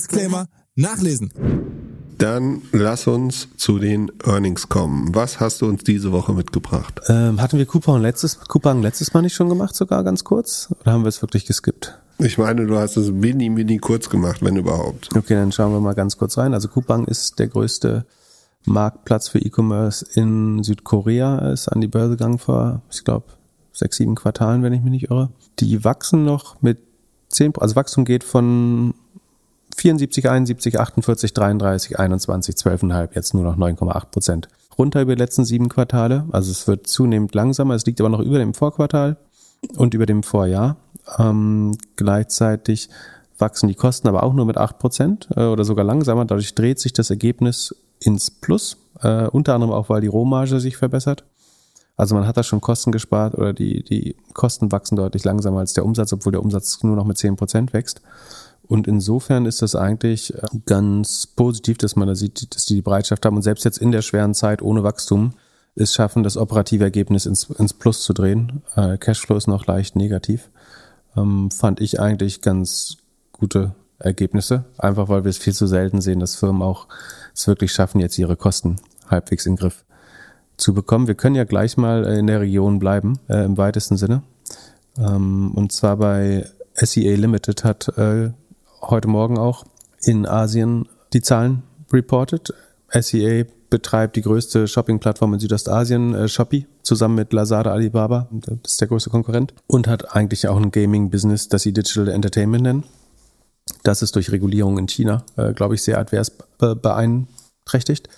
Disclaimer nachlesen. Dann lass uns zu den Earnings kommen. Was hast du uns diese Woche mitgebracht? Ähm, hatten wir Coupon letztes, Coupon letztes Mal nicht schon gemacht, sogar ganz kurz? Oder haben wir es wirklich geskippt? Ich meine, du hast es mini, mini kurz gemacht, wenn überhaupt. Okay, dann schauen wir mal ganz kurz rein. Also Coupang ist der größte Marktplatz für E-Commerce in Südkorea, ist an die Börse gegangen vor, ich glaube, sechs, sieben Quartalen, wenn ich mich nicht irre. Die wachsen noch mit zehn, also Wachstum geht von 74, 71, 48, 33, 21, 12,5, jetzt nur noch 9,8 Prozent. Runter über die letzten sieben Quartale. Also es wird zunehmend langsamer. Es liegt aber noch über dem Vorquartal und über dem Vorjahr. Ähm, gleichzeitig wachsen die Kosten aber auch nur mit 8 Prozent äh, oder sogar langsamer. Dadurch dreht sich das Ergebnis ins Plus. Äh, unter anderem auch, weil die Rohmarge sich verbessert. Also man hat da schon Kosten gespart oder die, die Kosten wachsen deutlich langsamer als der Umsatz, obwohl der Umsatz nur noch mit 10 Prozent wächst. Und insofern ist das eigentlich äh, ganz positiv, dass man da sieht, dass die die Bereitschaft haben und selbst jetzt in der schweren Zeit ohne Wachstum es schaffen, das operative Ergebnis ins, ins Plus zu drehen. Äh, Cashflow ist noch leicht negativ. Ähm, fand ich eigentlich ganz gute Ergebnisse, einfach weil wir es viel zu selten sehen, dass Firmen auch es wirklich schaffen, jetzt ihre Kosten halbwegs in den Griff zu bekommen. Wir können ja gleich mal in der Region bleiben, äh, im weitesten Sinne. Ähm, und zwar bei SEA Limited hat äh, heute Morgen auch in Asien die Zahlen reported. SEA betreibt die größte Shopping-Plattform in Südostasien, äh, Shopee, zusammen mit Lazada Alibaba, das ist der größte Konkurrent, und hat eigentlich auch ein Gaming-Business, das sie Digital Entertainment nennen. Das ist durch Regulierung in China, äh, glaube ich, sehr advers beeinträchtigt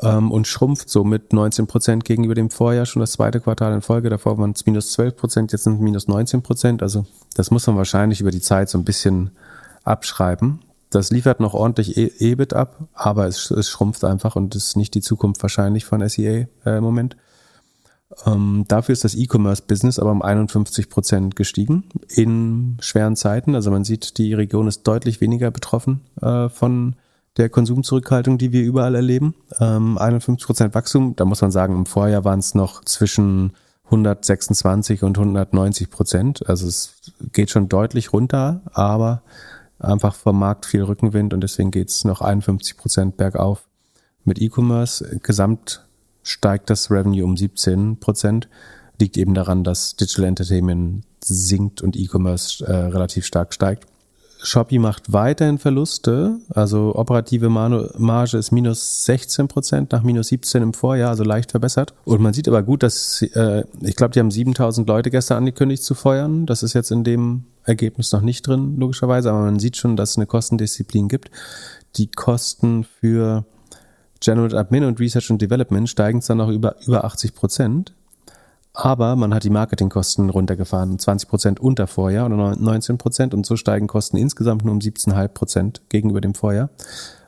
ähm, und schrumpft somit 19 Prozent gegenüber dem Vorjahr, schon das zweite Quartal in Folge. Davor waren es minus 12 Prozent, jetzt sind es minus 19 Prozent. Also das muss man wahrscheinlich über die Zeit so ein bisschen abschreiben. Das liefert noch ordentlich e EBIT ab, aber es, es, schrumpft einfach und ist nicht die Zukunft wahrscheinlich von SEA äh, im Moment. Ähm, dafür ist das E-Commerce-Business aber um 51 Prozent gestiegen in schweren Zeiten. Also man sieht, die Region ist deutlich weniger betroffen äh, von der Konsumzurückhaltung, die wir überall erleben. Ähm, 51 Prozent Wachstum, da muss man sagen, im Vorjahr waren es noch zwischen 126 und 190 Prozent. Also es geht schon deutlich runter, aber einfach vom Markt viel Rückenwind und deswegen geht's noch 51 Prozent bergauf mit E-Commerce. Gesamt steigt das Revenue um 17 Prozent. Liegt eben daran, dass Digital Entertainment sinkt und E-Commerce äh, relativ stark steigt. Shopee macht weiterhin Verluste, also operative Marge ist minus 16 Prozent nach minus 17 im Vorjahr, also leicht verbessert. Und man sieht aber gut, dass, äh, ich glaube, die haben 7000 Leute gestern angekündigt zu feuern. Das ist jetzt in dem Ergebnis noch nicht drin, logischerweise, aber man sieht schon, dass es eine Kostendisziplin gibt. Die Kosten für General Admin und Research and Development steigen zwar noch über, über 80 Prozent, aber man hat die Marketingkosten runtergefahren, 20 Prozent unter Vorjahr oder 19 Prozent und so steigen Kosten insgesamt nur um 17,5 Prozent gegenüber dem Vorjahr.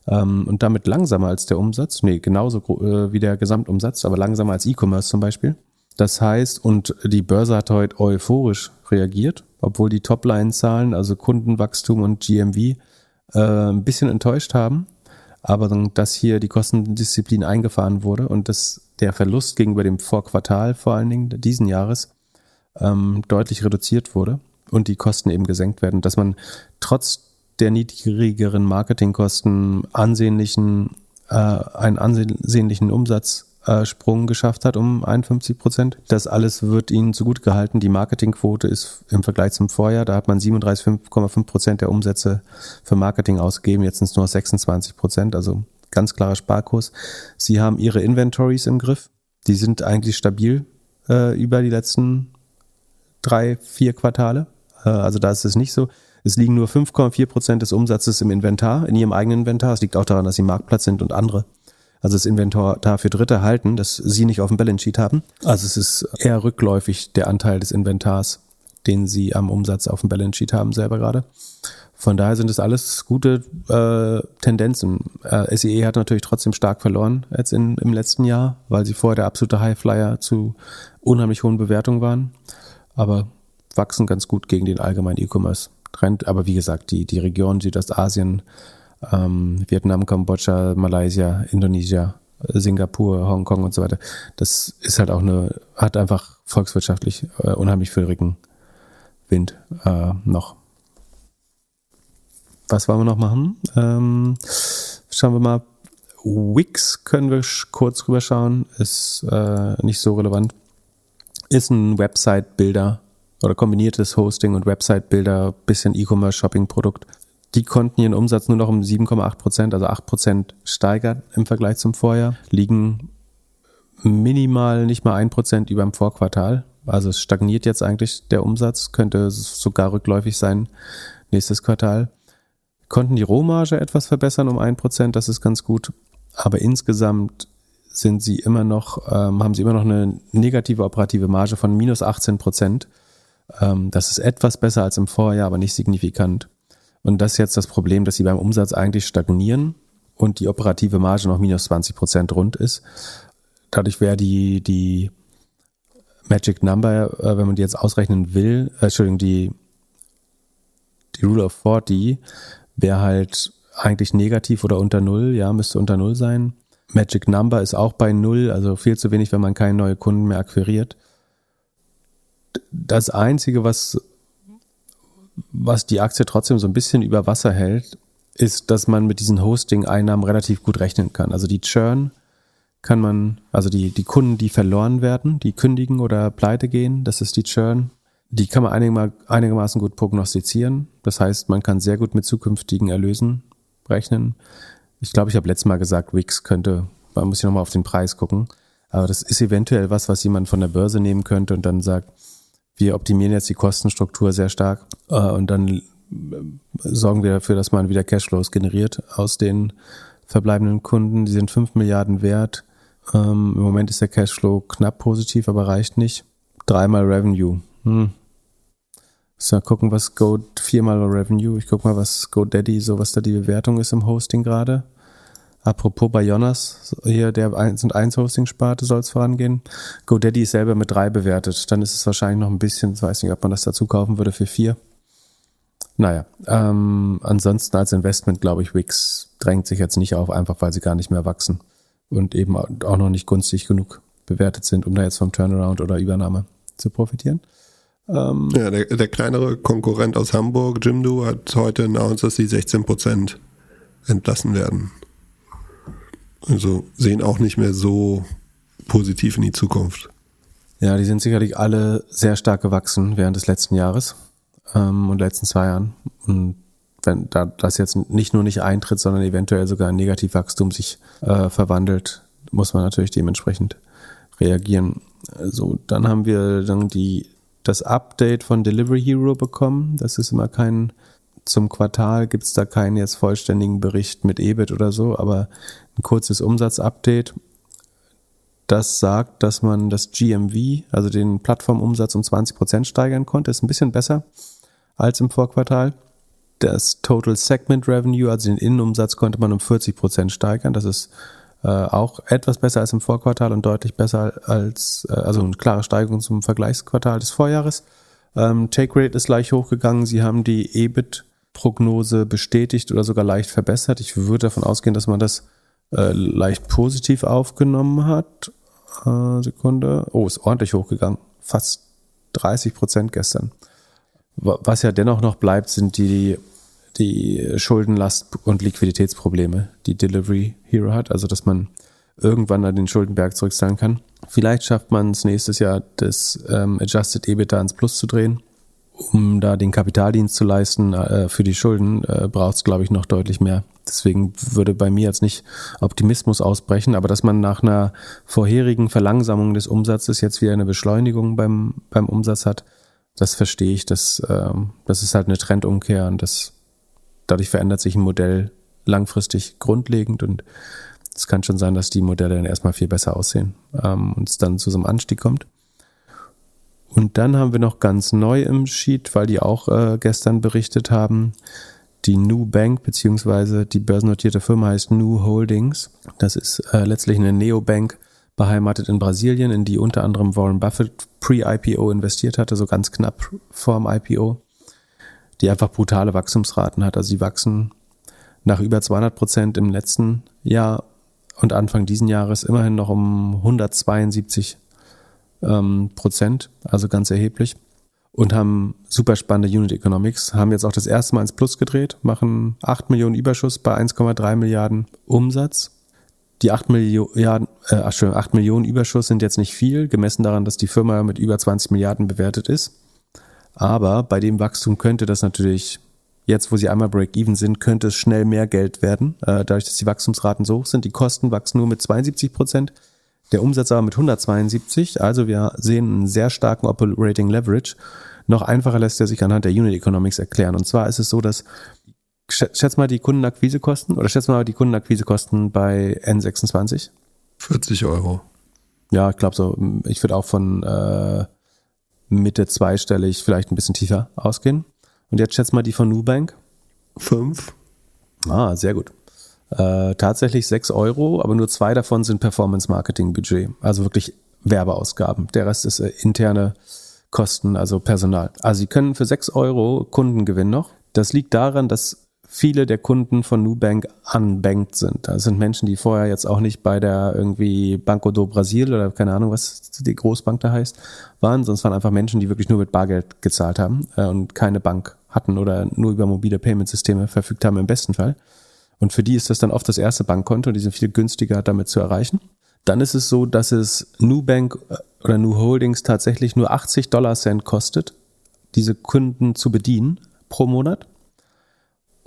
Ähm, und damit langsamer als der Umsatz, nee, genauso äh, wie der Gesamtumsatz, aber langsamer als E-Commerce zum Beispiel. Das heißt, und die Börse hat heute euphorisch reagiert, obwohl die Topline-Zahlen, also Kundenwachstum und GMV, äh, ein bisschen enttäuscht haben. Aber dass hier die Kostendisziplin eingefahren wurde und dass der Verlust gegenüber dem Vorquartal vor allen Dingen diesen Jahres ähm, deutlich reduziert wurde und die Kosten eben gesenkt werden, dass man trotz der niedrigeren Marketingkosten ansehnlichen, äh, einen ansehnlichen Umsatz äh, Sprung geschafft hat um 51 Prozent. Das alles wird ihnen zugute gehalten. Die Marketingquote ist im Vergleich zum Vorjahr, da hat man 37,5 Prozent der Umsätze für Marketing ausgegeben, jetzt sind es nur 26 Prozent, also ganz klarer Sparkurs. Sie haben ihre Inventories im Griff. Die sind eigentlich stabil äh, über die letzten drei, vier Quartale. Äh, also da ist es nicht so. Es liegen nur 5,4 Prozent des Umsatzes im Inventar, in ihrem eigenen Inventar. Es liegt auch daran, dass sie Marktplatz sind und andere also das Inventar für Dritte halten, das sie nicht auf dem Balance Sheet haben. Also es ist eher rückläufig der Anteil des Inventars, den sie am Umsatz auf dem Balance Sheet haben selber gerade. Von daher sind es alles gute äh, Tendenzen. Äh, SEE hat natürlich trotzdem stark verloren jetzt in, im letzten Jahr, weil sie vorher der absolute Highflyer zu unheimlich hohen Bewertungen waren. Aber wachsen ganz gut gegen den allgemeinen E-Commerce-Trend. Aber wie gesagt, die, die Region Südostasien, ähm, Vietnam, Kambodscha, Malaysia, Indonesia, Singapur, Hongkong und so weiter. Das ist halt auch eine, hat einfach volkswirtschaftlich äh, unheimlich viel Wind äh, noch. Was wollen wir noch machen? Ähm, schauen wir mal. Wix können wir kurz rüberschauen. Ist äh, nicht so relevant. Ist ein Website-Builder oder kombiniertes Hosting und Website-Builder, bisschen E-Commerce-Shopping-Produkt. Die konnten ihren Umsatz nur noch um 7,8 Prozent, also 8 Prozent steigern im Vergleich zum Vorjahr, liegen minimal nicht mal ein Prozent über dem Vorquartal. Also es stagniert jetzt eigentlich der Umsatz, könnte sogar rückläufig sein nächstes Quartal. Konnten die Rohmarge etwas verbessern um ein Prozent, das ist ganz gut. Aber insgesamt sind sie immer noch, ähm, haben sie immer noch eine negative operative Marge von minus 18 Prozent. Ähm, das ist etwas besser als im Vorjahr, aber nicht signifikant. Und das ist jetzt das Problem, dass sie beim Umsatz eigentlich stagnieren und die operative Marge noch minus 20 Prozent rund ist. Dadurch wäre die, die Magic Number, äh, wenn man die jetzt ausrechnen will, äh, Entschuldigung, die, die Rule of 40 wäre halt eigentlich negativ oder unter Null, ja, müsste unter Null sein. Magic Number ist auch bei Null, also viel zu wenig, wenn man keine neue Kunden mehr akquiriert. Das Einzige, was was die Aktie trotzdem so ein bisschen über Wasser hält, ist, dass man mit diesen Hosting-Einnahmen relativ gut rechnen kann. Also die Churn kann man, also die, die Kunden, die verloren werden, die kündigen oder pleite gehen, das ist die Churn. Die kann man einigermaßen gut prognostizieren. Das heißt, man kann sehr gut mit zukünftigen Erlösen rechnen. Ich glaube, ich habe letztes Mal gesagt, Wix könnte, man muss ja nochmal auf den Preis gucken. Aber das ist eventuell was, was jemand von der Börse nehmen könnte und dann sagt, wir optimieren jetzt die Kostenstruktur sehr stark äh, und dann äh, sorgen wir dafür, dass man wieder Cashflows generiert aus den verbleibenden Kunden. Die sind fünf Milliarden wert. Ähm, Im Moment ist der Cashflow knapp positiv, aber reicht nicht. Dreimal Revenue. Hm. So, gucken, was Go, viermal Revenue. Ich guck mal, was GoDaddy, so was da die Bewertung ist im Hosting gerade. Apropos bei Jonas, hier der 1 und 1 Hosting-Sparte soll es vorangehen. GoDaddy ist selber mit drei bewertet. Dann ist es wahrscheinlich noch ein bisschen, ich weiß nicht, ob man das dazu kaufen würde für vier. Naja, ähm, ansonsten als Investment glaube ich, Wix drängt sich jetzt nicht auf, einfach weil sie gar nicht mehr wachsen und eben auch noch nicht günstig genug bewertet sind, um da jetzt vom Turnaround oder Übernahme zu profitieren. Ähm, ja, der, der kleinere Konkurrent aus Hamburg, Jimdo, hat heute announced, dass sie 16 Prozent entlassen werden. Also sehen auch nicht mehr so positiv in die Zukunft. Ja, die sind sicherlich alle sehr stark gewachsen während des letzten Jahres ähm, und letzten zwei Jahren. Und wenn da das jetzt nicht nur nicht eintritt, sondern eventuell sogar ein Negativwachstum sich äh, verwandelt, muss man natürlich dementsprechend reagieren. Also dann haben wir dann die das Update von Delivery Hero bekommen. Das ist immer kein, zum Quartal gibt es da keinen jetzt vollständigen Bericht mit EBIT oder so, aber ein kurzes Umsatzupdate. Das sagt, dass man das GMV, also den Plattformumsatz um 20 Prozent steigern konnte. Ist ein bisschen besser als im Vorquartal. Das Total Segment Revenue, also den Innenumsatz, konnte man um 40 Prozent steigern. Das ist äh, auch etwas besser als im Vorquartal und deutlich besser als, äh, also eine klare Steigerung zum Vergleichsquartal des Vorjahres. Ähm, Take Rate ist leicht hochgegangen. Sie haben die EBIT-Prognose bestätigt oder sogar leicht verbessert. Ich würde davon ausgehen, dass man das äh, leicht positiv aufgenommen hat. Äh, Sekunde. Oh, ist ordentlich hochgegangen. Fast 30 Prozent gestern. Was ja dennoch noch bleibt, sind die die Schuldenlast und Liquiditätsprobleme, die Delivery Hero hat, also dass man irgendwann an den Schuldenberg zurückzahlen kann. Vielleicht schafft man es nächstes Jahr, das ähm, Adjusted EBITDA ins Plus zu drehen. Um da den Kapitaldienst zu leisten äh, für die Schulden, äh, braucht es, glaube ich, noch deutlich mehr. Deswegen würde bei mir jetzt nicht Optimismus ausbrechen, aber dass man nach einer vorherigen Verlangsamung des Umsatzes jetzt wieder eine Beschleunigung beim, beim Umsatz hat, das verstehe ich. Das, ähm, das ist halt eine Trendumkehr und das dadurch verändert sich ein Modell langfristig grundlegend und es kann schon sein, dass die Modelle dann erstmal viel besser aussehen ähm, und es dann zu so einem Anstieg kommt. Und dann haben wir noch ganz neu im Sheet, weil die auch äh, gestern berichtet haben, die New Bank beziehungsweise die börsennotierte Firma heißt New Holdings. Das ist äh, letztlich eine Neobank beheimatet in Brasilien, in die unter anderem Warren Buffett pre-IPO investiert hatte, so ganz knapp vorm IPO die einfach brutale Wachstumsraten hat. Also sie wachsen nach über 200 Prozent im letzten Jahr und Anfang diesen Jahres immerhin noch um 172 ähm, Prozent, also ganz erheblich. Und haben super spannende Unit Economics, haben jetzt auch das erste Mal ins Plus gedreht, machen 8 Millionen Überschuss bei 1,3 Milliarden Umsatz. Die 8 Milliarden, äh, 8 Millionen Überschuss sind jetzt nicht viel, gemessen daran, dass die Firma mit über 20 Milliarden bewertet ist. Aber bei dem Wachstum könnte das natürlich, jetzt wo sie einmal Break-Even sind, könnte es schnell mehr Geld werden, äh, dadurch, dass die Wachstumsraten so hoch sind. Die Kosten wachsen nur mit 72 Prozent, der Umsatz aber mit 172. Also wir sehen einen sehr starken Operating Leverage. Noch einfacher lässt er sich anhand der Unit Economics erklären. Und zwar ist es so, dass schätz mal die Kundenakquisekosten oder schätz mal die Kundenakquisekosten bei N26. 40 Euro. Ja, ich glaube so. Ich würde auch von äh, Mitte zweistellig, vielleicht ein bisschen tiefer ausgehen. Und jetzt schätzt mal die von Nubank. Fünf. Ah, sehr gut. Äh, tatsächlich sechs Euro, aber nur zwei davon sind Performance-Marketing-Budget, also wirklich Werbeausgaben. Der Rest ist äh, interne Kosten, also Personal. Also Sie können für sechs Euro Kunden gewinnen noch. Das liegt daran, dass viele der Kunden von Nubank unbanked sind. Das sind Menschen, die vorher jetzt auch nicht bei der irgendwie Banco do Brasil oder keine Ahnung, was die Großbank da heißt, waren, sonst waren einfach Menschen, die wirklich nur mit Bargeld gezahlt haben äh, und keine Bank hatten oder nur über mobile Payment-Systeme verfügt haben im besten Fall. Und für die ist das dann oft das erste Bankkonto, die sind viel günstiger damit zu erreichen. Dann ist es so, dass es Nubank äh, oder New Holdings tatsächlich nur 80 Dollar Cent kostet, diese Kunden zu bedienen pro Monat.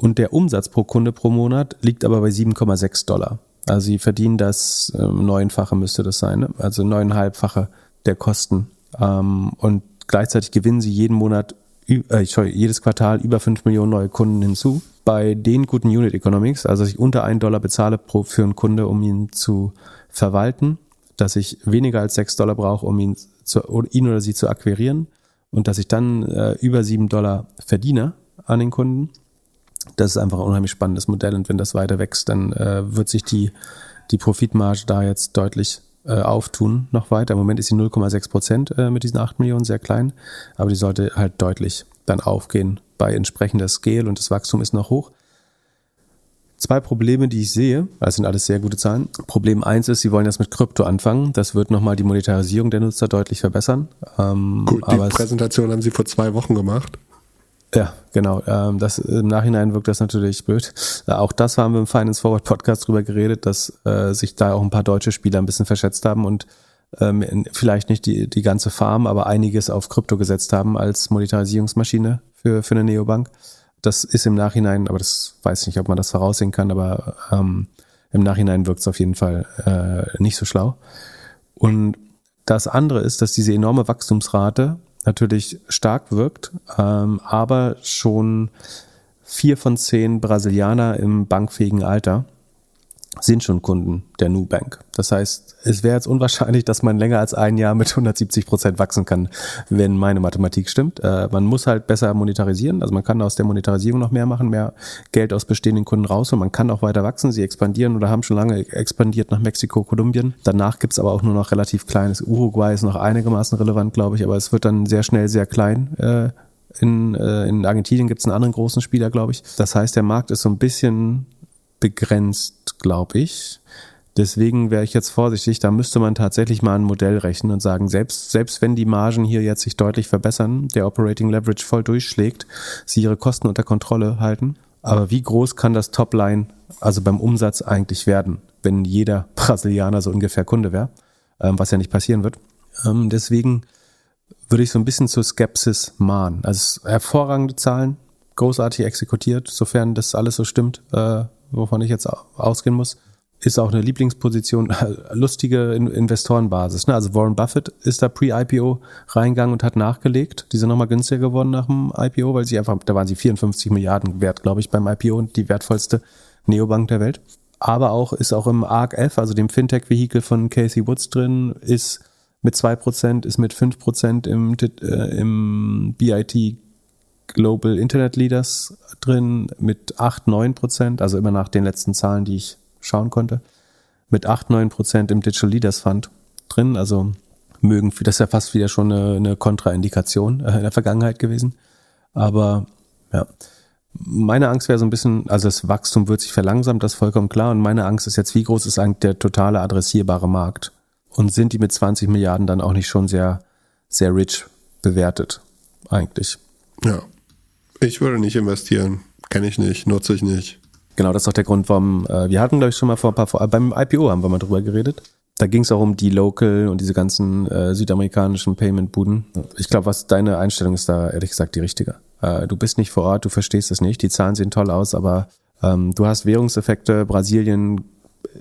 Und der Umsatz pro Kunde pro Monat liegt aber bei 7,6 Dollar. Also sie verdienen das äh, neunfache müsste das sein, ne? also neuneinhalbfache der Kosten. Ähm, und gleichzeitig gewinnen sie jeden Monat, äh, sorry, jedes Quartal über 5 Millionen neue Kunden hinzu. Bei den guten Unit Economics, also dass ich unter 1 Dollar bezahle pro, für einen Kunde, um ihn zu verwalten, dass ich weniger als 6 Dollar brauche, um ihn, zu, ihn oder sie zu akquirieren und dass ich dann äh, über 7 Dollar verdiene an den Kunden das ist einfach ein unheimlich spannendes Modell und wenn das weiter wächst, dann äh, wird sich die, die Profitmarge da jetzt deutlich äh, auftun, noch weiter. Im Moment ist sie 0,6 Prozent äh, mit diesen 8 Millionen sehr klein, aber die sollte halt deutlich dann aufgehen bei entsprechender Scale und das Wachstum ist noch hoch. Zwei Probleme, die ich sehe, das sind alles sehr gute Zahlen. Problem eins ist, sie wollen jetzt mit Krypto anfangen. Das wird nochmal die Monetarisierung der Nutzer deutlich verbessern. Ähm, Gut, die Präsentation haben sie vor zwei Wochen gemacht. Ja, genau. Ähm, das, Im Nachhinein wirkt das natürlich blöd. Äh, auch das haben wir im Finance Forward Podcast drüber geredet, dass äh, sich da auch ein paar deutsche Spieler ein bisschen verschätzt haben und ähm, vielleicht nicht die, die ganze Farm, aber einiges auf Krypto gesetzt haben als Monetarisierungsmaschine für, für eine Neobank. Das ist im Nachhinein, aber das weiß ich nicht, ob man das voraussehen kann, aber ähm, im Nachhinein wirkt es auf jeden Fall äh, nicht so schlau. Und das andere ist, dass diese enorme Wachstumsrate natürlich stark wirkt, ähm, aber schon vier von zehn Brasilianer im bankfähigen Alter sind schon Kunden der Nubank. Das heißt, es wäre jetzt unwahrscheinlich, dass man länger als ein Jahr mit 170 Prozent wachsen kann, wenn meine Mathematik stimmt. Äh, man muss halt besser monetarisieren. Also man kann aus der Monetarisierung noch mehr machen, mehr Geld aus bestehenden Kunden raus und man kann auch weiter wachsen. Sie expandieren oder haben schon lange expandiert nach Mexiko, Kolumbien. Danach gibt's aber auch nur noch relativ kleines. Uruguay ist noch einigermaßen relevant, glaube ich, aber es wird dann sehr schnell sehr klein. Äh, in, äh, in Argentinien gibt's einen anderen großen Spieler, glaube ich. Das heißt, der Markt ist so ein bisschen begrenzt, glaube ich. Deswegen wäre ich jetzt vorsichtig, da müsste man tatsächlich mal ein Modell rechnen und sagen, selbst, selbst wenn die Margen hier jetzt sich deutlich verbessern, der Operating Leverage voll durchschlägt, sie ihre Kosten unter Kontrolle halten. Aber wie groß kann das Topline, also beim Umsatz eigentlich werden, wenn jeder Brasilianer so ungefähr Kunde wäre, ähm, was ja nicht passieren wird. Ähm, deswegen würde ich so ein bisschen zur Skepsis mahnen. Also hervorragende Zahlen, großartig exekutiert, sofern das alles so stimmt, äh, wovon ich jetzt ausgehen muss, ist auch eine Lieblingsposition, lustige Investorenbasis. Ne? Also Warren Buffett ist da pre-IPO reingegangen und hat nachgelegt. Die sind nochmal günstiger geworden nach dem IPO, weil sie einfach, da waren sie 54 Milliarden wert, glaube ich, beim IPO und die wertvollste Neobank der Welt. Aber auch ist auch im ARC-F, also dem Fintech-Vehikel von Casey Woods drin, ist mit 2%, ist mit 5% im, äh, im BIT Global Internet Leaders drin mit 8, 9 Prozent, also immer nach den letzten Zahlen, die ich schauen konnte, mit 8, 9 Prozent im Digital Leaders Fund drin. Also mögen, das ist ja fast wieder schon eine, eine Kontraindikation äh, in der Vergangenheit gewesen. Aber ja, meine Angst wäre so ein bisschen, also das Wachstum wird sich verlangsamen, das ist vollkommen klar. Und meine Angst ist jetzt, wie groß ist eigentlich der totale adressierbare Markt? Und sind die mit 20 Milliarden dann auch nicht schon sehr, sehr rich bewertet? Eigentlich. Ja. Ich würde nicht investieren. Kenne ich nicht, nutze ich nicht. Genau, das ist auch der Grund, warum äh, wir hatten, glaube ich, schon mal vor ein paar, vor, beim IPO haben wir mal drüber geredet. Da ging es auch um die Local und diese ganzen äh, südamerikanischen Payment-Buden. Ich glaube, was deine Einstellung ist da ehrlich gesagt die richtige. Äh, du bist nicht vor Ort, du verstehst es nicht. Die Zahlen sehen toll aus, aber ähm, du hast Währungseffekte. Brasilien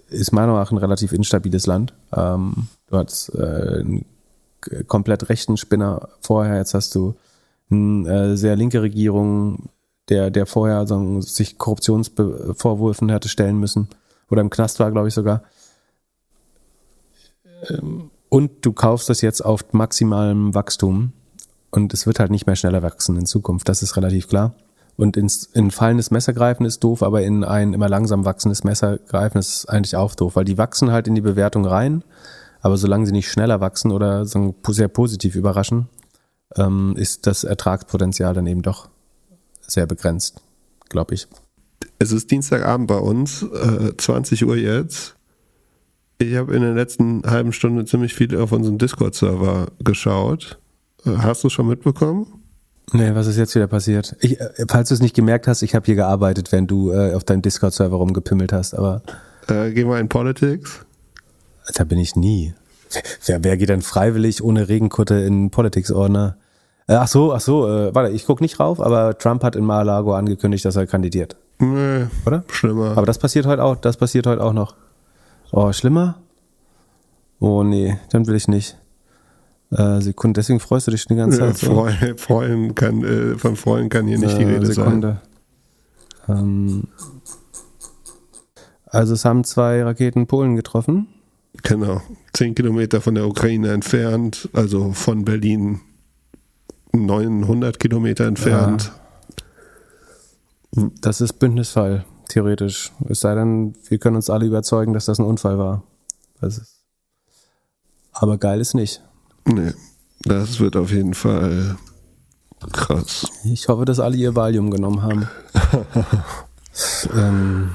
ist meiner Meinung nach ein relativ instabiles Land. Ähm, du hast äh, einen komplett rechten Spinner vorher, jetzt hast du äh, sehr linke Regierung, der, der vorher sagen, sich Korruptionsvorwürfen hätte stellen müssen oder im Knast war, glaube ich sogar. Ähm, und du kaufst das jetzt auf maximalem Wachstum und es wird halt nicht mehr schneller wachsen in Zukunft, das ist relativ klar. Und ins, in fallendes Messer greifen ist doof, aber in ein immer langsam wachsendes Messer greifen ist eigentlich auch doof, weil die wachsen halt in die Bewertung rein, aber solange sie nicht schneller wachsen oder sehr positiv überraschen, ähm, ist das Ertragspotenzial dann eben doch sehr begrenzt, glaube ich. Es ist Dienstagabend bei uns, äh, 20 Uhr jetzt. Ich habe in der letzten halben Stunde ziemlich viel auf unseren Discord-Server geschaut. Äh, hast du schon mitbekommen? Nee, was ist jetzt wieder passiert? Ich, äh, falls du es nicht gemerkt hast, ich habe hier gearbeitet, wenn du äh, auf deinem Discord-Server rumgepimmelt hast, aber. Äh, geh mal in Politics. Da bin ich nie. Wer, wer geht denn freiwillig ohne Regenkutte in Politics-Ordner? Äh, ach so, ach so, äh, warte, ich gucke nicht rauf, aber Trump hat in Mar-a-Lago angekündigt, dass er kandidiert. Nee, Oder? schlimmer. Aber das passiert heute auch, das passiert heute auch noch. Oh, schlimmer? Oh nee, dann will ich nicht. Äh, Sekunde, deswegen freust du dich schon die ganze Zeit. So. Freuen, freuen kann, äh, von Freuen kann hier nicht die Äh, Rede Sekunde. Ähm, also es haben zwei Raketen Polen getroffen. sein. Genau. Zehn Kilometer von der Ukraine entfernt, also von Berlin 900 Kilometer entfernt. Das ist Bündnisfall, theoretisch. Es sei denn, wir können uns alle überzeugen, dass das ein Unfall war. Aber geil ist nicht. Nee, das wird auf jeden Fall krass. Ich hoffe, dass alle ihr Valium genommen haben. ähm,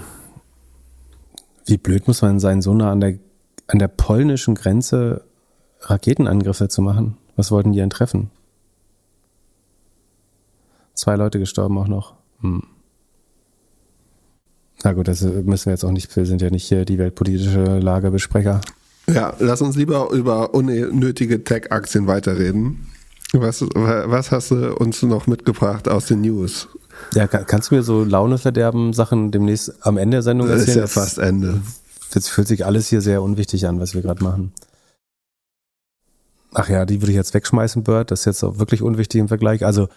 wie blöd muss man sein, so nah an der, an der polnischen Grenze Raketenangriffe zu machen? Was wollten die denn treffen? Zwei Leute gestorben auch noch. Hm. Na gut, das müssen wir jetzt auch nicht, wir sind ja nicht hier die weltpolitische Lagebesprecher. Ja, lass uns lieber über unnötige Tech-Aktien weiterreden. Was, was hast du uns noch mitgebracht aus den News? Ja, kann, kannst du mir so Laune verderben, Sachen demnächst am Ende der Sendung Das ist erzählen? ja fast Ende. Jetzt fühlt sich alles hier sehr unwichtig an, was wir gerade machen. ach ja, die würde ich jetzt wegschmeißen, Bird. Das ist jetzt auch wirklich unwichtig im Vergleich. Also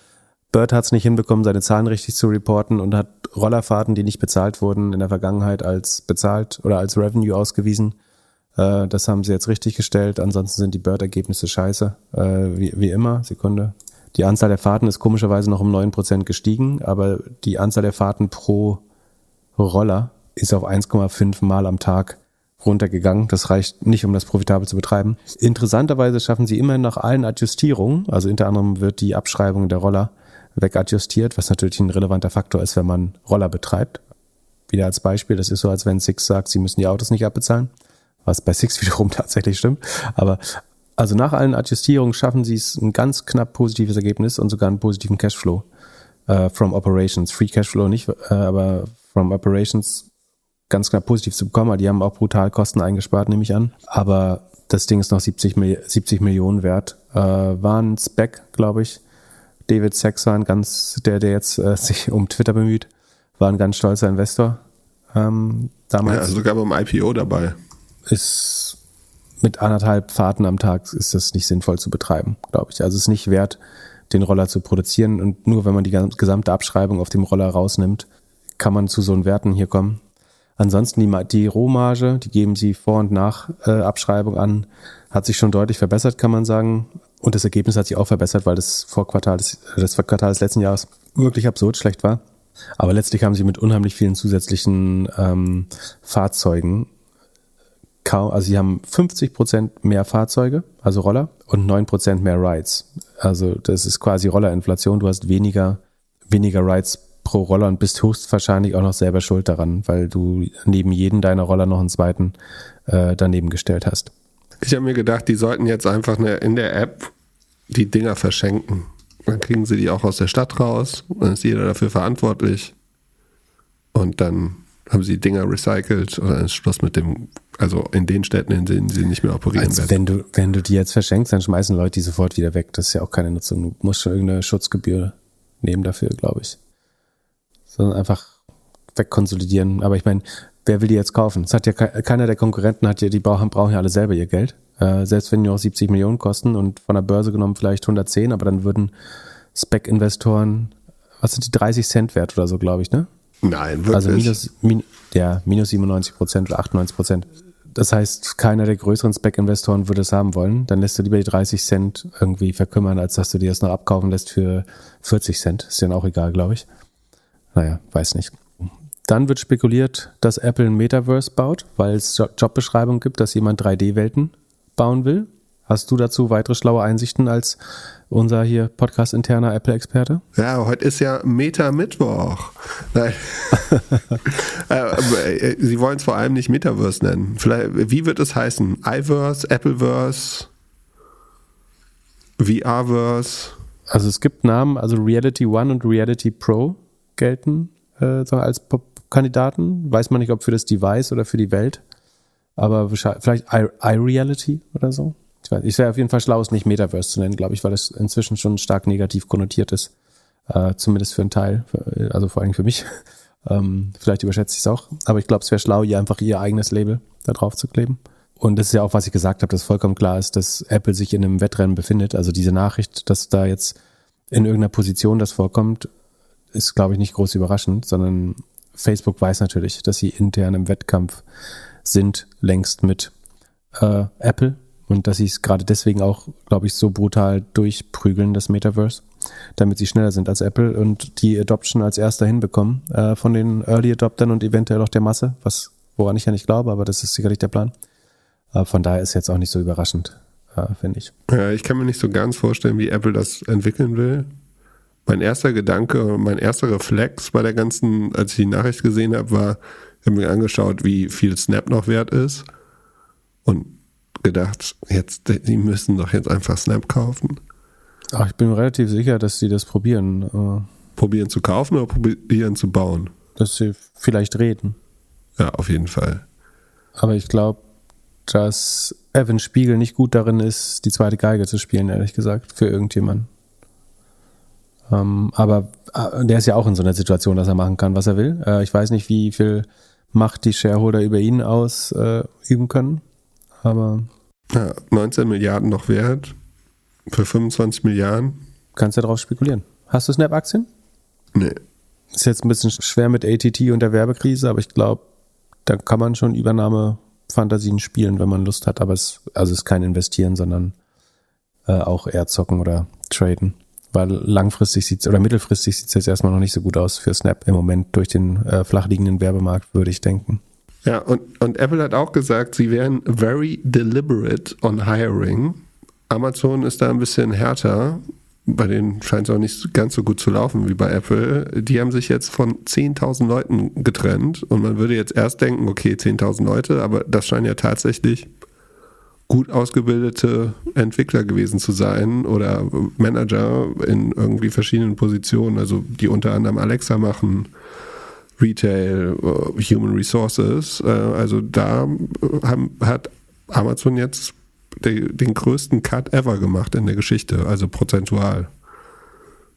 Bird hat es nicht hinbekommen, seine Zahlen richtig zu reporten und hat Rollerfahrten, die nicht bezahlt wurden, in der Vergangenheit als bezahlt oder als Revenue ausgewiesen. Äh, das haben sie jetzt richtig gestellt. Ansonsten sind die Bird-Ergebnisse scheiße, äh, wie, wie immer. Sekunde. Die Anzahl der Fahrten ist komischerweise noch um 9% gestiegen, aber die Anzahl der Fahrten pro Roller ist auf 1,5 Mal am Tag runtergegangen. Das reicht nicht, um das profitabel zu betreiben. Interessanterweise schaffen sie immerhin nach allen Adjustierungen, also unter anderem wird die Abschreibung der Roller wegadjustiert, was natürlich ein relevanter Faktor ist, wenn man Roller betreibt. Wieder als Beispiel, das ist so, als wenn Six sagt, sie müssen die Autos nicht abbezahlen, was bei Six wiederum tatsächlich stimmt. Aber also nach allen Adjustierungen schaffen sie es ein ganz knapp positives Ergebnis und sogar einen positiven Cashflow äh, from Operations. Free Cashflow nicht, äh, aber from Operations ganz knapp positiv zu bekommen. Die haben auch brutal Kosten eingespart, nehme ich an. Aber das Ding ist noch 70, 70 Millionen wert. Äh, war ein Spec, glaube ich. David Sachs war ein ganz, der, der jetzt äh, sich um Twitter bemüht, war ein ganz stolzer Investor. Ähm, damals Ja, sogar beim IPO dabei. ist mit anderthalb Fahrten am Tag ist das nicht sinnvoll zu betreiben, glaube ich. Also es ist nicht wert, den Roller zu produzieren und nur wenn man die gesamte Abschreibung auf dem Roller rausnimmt, kann man zu so einen Werten hier kommen. Ansonsten die, die Rohmarge, die geben sie vor und nach äh, Abschreibung an, hat sich schon deutlich verbessert, kann man sagen. Und das Ergebnis hat sich auch verbessert, weil das Vorquartal des, das Quartal des letzten Jahres wirklich absurd schlecht war. Aber letztlich haben sie mit unheimlich vielen zusätzlichen ähm, Fahrzeugen kaum, also sie haben 50 Prozent mehr Fahrzeuge, also Roller, und 9 Prozent mehr Rides. Also das ist quasi Rollerinflation. Du hast weniger, weniger Rides pro Roller und bist höchstwahrscheinlich auch noch selber schuld daran, weil du neben jedem deiner Roller noch einen zweiten äh, daneben gestellt hast. Ich habe mir gedacht, die sollten jetzt einfach eine, in der App die Dinger verschenken. Dann kriegen sie die auch aus der Stadt raus, dann ist jeder dafür verantwortlich. Und dann haben sie die Dinger recycelt und dann ist Schluss mit dem, also in den Städten, in denen sie nicht mehr operieren Also werden. wenn du, wenn du die jetzt verschenkst, dann schmeißen Leute die sofort wieder weg. Das ist ja auch keine Nutzung. Du musst schon irgendeine Schutzgebühr nehmen dafür, glaube ich. Sondern einfach wegkonsolidieren. Aber ich meine, wer will die jetzt kaufen? Es hat ja ke- keiner der Konkurrenten hat ja, die brauchen, brauchen ja alle selber ihr Geld. Äh, selbst wenn die auch 70 Millionen kosten und von der Börse genommen vielleicht 110, aber dann würden Spec-Investoren, was sind die 30 Cent wert oder so, glaube ich, ne? Nein, wirklich. Also minus, min, ja, minus 97 Prozent oder 98 Prozent. Das heißt, keiner der größeren Spec-Investoren würde es haben wollen. Dann lässt du lieber die 30 Cent irgendwie verkümmern, als dass du dir das noch abkaufen lässt für 40 Cent. Ist denen auch egal, glaube ich. Naja, weiß nicht. Dann wird spekuliert, dass Apple ein Metaverse baut, weil es Jo- Jobbeschreibungen gibt, dass jemand 3D-Welten bauen will. Hast du dazu weitere schlaue Einsichten als unser hier Podcast-interner Apple-Experte? Ja, heute ist ja Meta-Mittwoch. Nein. äh, äh, sie wollen es vor allem nicht Metaverse nennen. Vielleicht, wie wird es heißen? iVerse, Appleverse, VRverse? Also es gibt Namen, also Reality One und Reality Pro gelten äh, als Kandidaten. Weiß man nicht, ob für das Device oder für die Welt. Aber vielleicht iReality oder so. Ich ich wäre auf jeden Fall schlau, es nicht Metaverse zu nennen, glaube ich, weil es inzwischen schon stark negativ konnotiert ist. Äh, zumindest für einen Teil, für, also vor allem für mich. Ähm, vielleicht überschätze ich es auch. Aber ich glaube, es wäre schlau, ihr einfach ihr eigenes Label da drauf zu kleben. Und das ist ja auch, was ich gesagt habe, dass vollkommen klar ist, dass Apple sich in einem Wettrennen befindet. Also diese Nachricht, dass da jetzt in irgendeiner Position das vorkommt, ist, glaube ich, nicht groß überraschend, sondern Facebook weiß natürlich, dass sie intern im Wettkampf sind, längst mit äh, Apple und dass sie es gerade deswegen auch, glaube ich, so brutal durchprügeln, das Metaverse, damit sie schneller sind als Apple und die Adoption als erster hinbekommen äh, von den Early Adoptern und eventuell auch der Masse, was woran ich ja nicht glaube, aber das ist sicherlich der Plan. Äh, von daher ist jetzt auch nicht so überraschend, äh, finde ich. Ja, ich kann mir nicht so ganz vorstellen, wie Apple das entwickeln will. Mein erster Gedanke, mein erster Reflex bei der ganzen, als ich die Nachricht gesehen habe, war, ich habe mir angeschaut, wie viel Snap noch wert ist und gedacht, jetzt, die müssen doch jetzt einfach Snap kaufen. Ach, ich bin relativ sicher, dass sie das probieren, äh, Probieren zu kaufen oder probieren zu bauen? dass sie vielleicht reden. Ja, auf jeden Fall. Aber ich glaube, dass Evan Spiegel nicht gut darin ist, die zweite Geige zu spielen, ehrlich gesagt, für irgendjemanden. Ähm, aber äh, der ist ja auch in so einer Situation, dass er machen kann, was er will. Äh, ich weiß nicht, wie viel Macht die Shareholder über ihn ausüben äh, können. Aber Ja, 19 Milliarden noch wert. Für 25 Milliarden? Kannst du darauf spekulieren. Hast du Snap-Aktien? Nee. Ist jetzt ein bisschen schwer mit ATT und der Werbekrise, aber ich glaube, da kann man schon Übernahmefantasien spielen, wenn man Lust hat. Aber es also es ist kein Investieren, sondern äh, auch eher zocken oder traden. Weil langfristig sieht oder mittelfristig sieht es jetzt erstmal noch nicht so gut aus für Snap im Moment durch den äh, flachliegenden Werbemarkt, würde ich denken. Ja, und, und Apple hat auch gesagt, sie wären very deliberate on hiring. Amazon ist da ein bisschen härter. Bei denen scheint es auch nicht ganz so gut zu laufen wie bei Apple. Die haben sich jetzt von 10.000 Leuten getrennt und man würde jetzt erst denken, okay, 10.000 Leute, aber das scheinen ja tatsächlich gut ausgebildete Entwickler gewesen zu sein oder Manager in irgendwie verschiedenen Positionen, also die unter anderem Alexa machen, Retail, äh, Human Resources. Äh, Also da haben, hat Amazon jetzt den, den größten Cut ever gemacht in der Geschichte, also prozentual.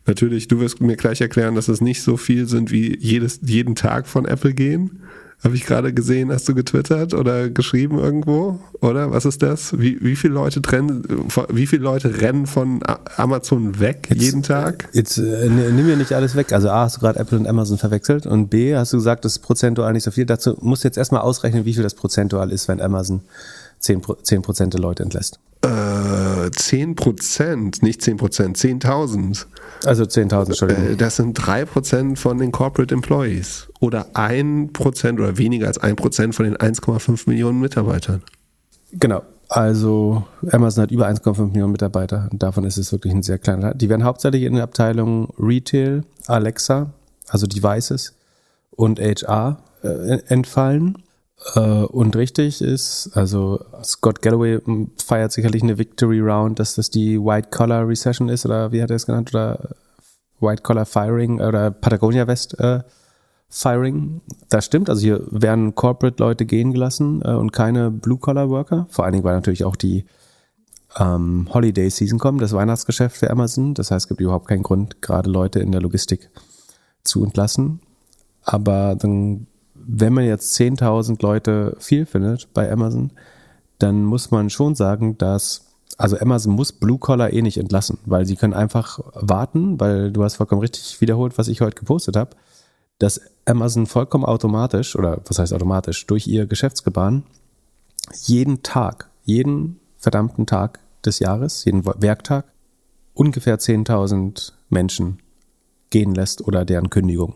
Natürlich, du wirst mir gleich erklären, dass es nicht so viel sind wie jedes, jeden Tag von Apple gehen. Habe ich gerade gesehen, hast du getwittert oder geschrieben irgendwo? Oder was ist das? Wie, wie viele Leute trennen, wie viele Leute rennen von Amazon weg jeden Tag? Jetzt äh, nimm mir nicht alles weg. Also A, hast du gerade Apple und Amazon verwechselt und B, hast du gesagt, das ist prozentual nicht so viel. Dazu musst du jetzt erstmal ausrechnen, wie viel das prozentual ist, wenn Amazon 10%, Pro- 10 der Leute entlässt. Äh, 10 Prozent, nicht 10 Prozent, 10.000. Also 10.000, Entschuldigung. Äh, Das sind 3 Prozent von den Corporate Employees. Oder 1 Prozent oder weniger als 1 Prozent von den 1,5 Millionen Mitarbeitern. Genau. Also Amazon hat über 1,5 Millionen Mitarbeiter und davon ist es wirklich ein sehr kleiner. Die werden hauptsächlich in der Abteilung Retail, Alexa, also Devices und HR äh, entfallen. Äh, und richtig ist, also Scott Galloway m, feiert sicherlich eine Victory Round, dass das die White Collar Recession ist oder wie hat er es genannt oder White Collar Firing oder Patagonia West äh, Firing. Das stimmt, also hier werden Corporate-Leute gehen gelassen äh, und keine Blue-Collar-Worker. Vor allen Dingen, weil natürlich auch die ähm, Holiday-Season kommt, das Weihnachtsgeschäft für Amazon. Das heißt, es gibt überhaupt keinen Grund, gerade Leute in der Logistik zu entlassen. Aber dann, wenn man jetzt 10.000 Leute viel findet bei Amazon, dann muss man schon sagen, dass also Amazon muss Blue Collar eh nicht entlassen, weil sie können einfach warten, weil du hast vollkommen richtig wiederholt, was ich heute gepostet habe, dass Amazon vollkommen automatisch oder was heißt automatisch durch ihr Geschäftsgebaren jeden Tag, jeden verdammten Tag des Jahres, jeden Werktag ungefähr 10.000 Menschen gehen lässt oder deren Kündigung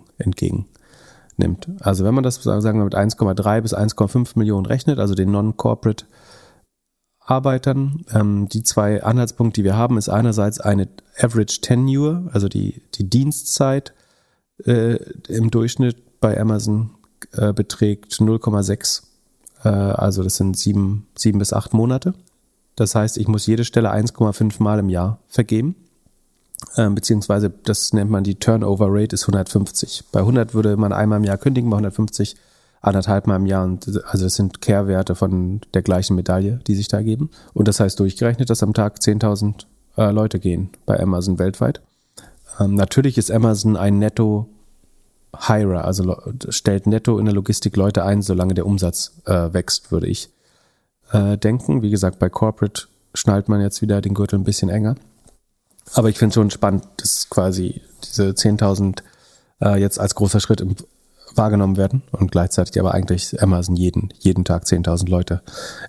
entgegennimmt. Also wenn man das sagen wir mit 1,3 bis 1,5 Millionen rechnet, also den Non-Corporate Arbeitern. Ähm, die zwei Anhaltspunkte, die wir haben, ist einerseits eine Average Tenure, also die, die Dienstzeit äh, im Durchschnitt bei Amazon äh, beträgt 0,6. Äh, also das sind sieben, sieben bis acht Monate. Das heißt, ich muss jede Stelle 1,5 Mal im Jahr vergeben. Ähm, beziehungsweise das nennt man die Turnover Rate ist 150. Bei 100 würde man einmal im Jahr kündigen, bei 150 anderthalb Mal im Jahr. Und also das sind Kehrwerte von der gleichen Medaille, die sich da geben. Und das heißt durchgerechnet, dass am Tag 10.000 äh, Leute gehen bei Amazon weltweit. Ähm, natürlich ist Amazon ein Netto Hirer, also stellt netto in der Logistik Leute ein, solange der Umsatz äh, wächst, würde ich äh, denken. Wie gesagt, bei Corporate schnallt man jetzt wieder den Gürtel ein bisschen enger. Aber ich finde schon spannend, dass quasi diese 10.000 äh, jetzt als großer Schritt im, wahrgenommen werden und gleichzeitig aber eigentlich Amazon jeden, jeden Tag 10.000 Leute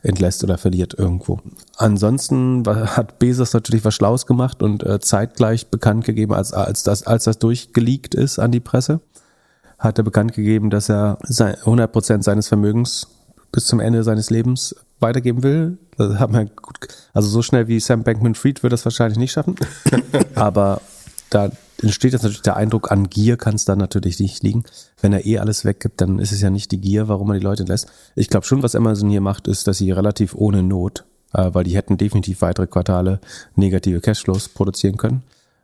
entlässt oder verliert irgendwo. Ansonsten hat Bezos natürlich was Schlaues gemacht und äh, zeitgleich bekannt gegeben, als, als, das, als das durchgeleakt ist an die Presse, hat er bekannt gegeben, dass er sein, 100% seines Vermögens bis zum Ende seines Lebens weitergeben will. Das hat man gut, also so schnell wie Sam Bankman-Fried wird das wahrscheinlich nicht schaffen. Aber da entsteht jetzt natürlich der Eindruck, an Gier kann es dann natürlich nicht liegen. Wenn er eh alles weggibt, dann ist es ja nicht die Gier, warum er die Leute entlässt. Ich glaube schon, was Amazon hier macht, ist, dass sie relativ ohne Not, äh, weil die hätten definitiv weitere Quartale negative Cashflows produzieren können,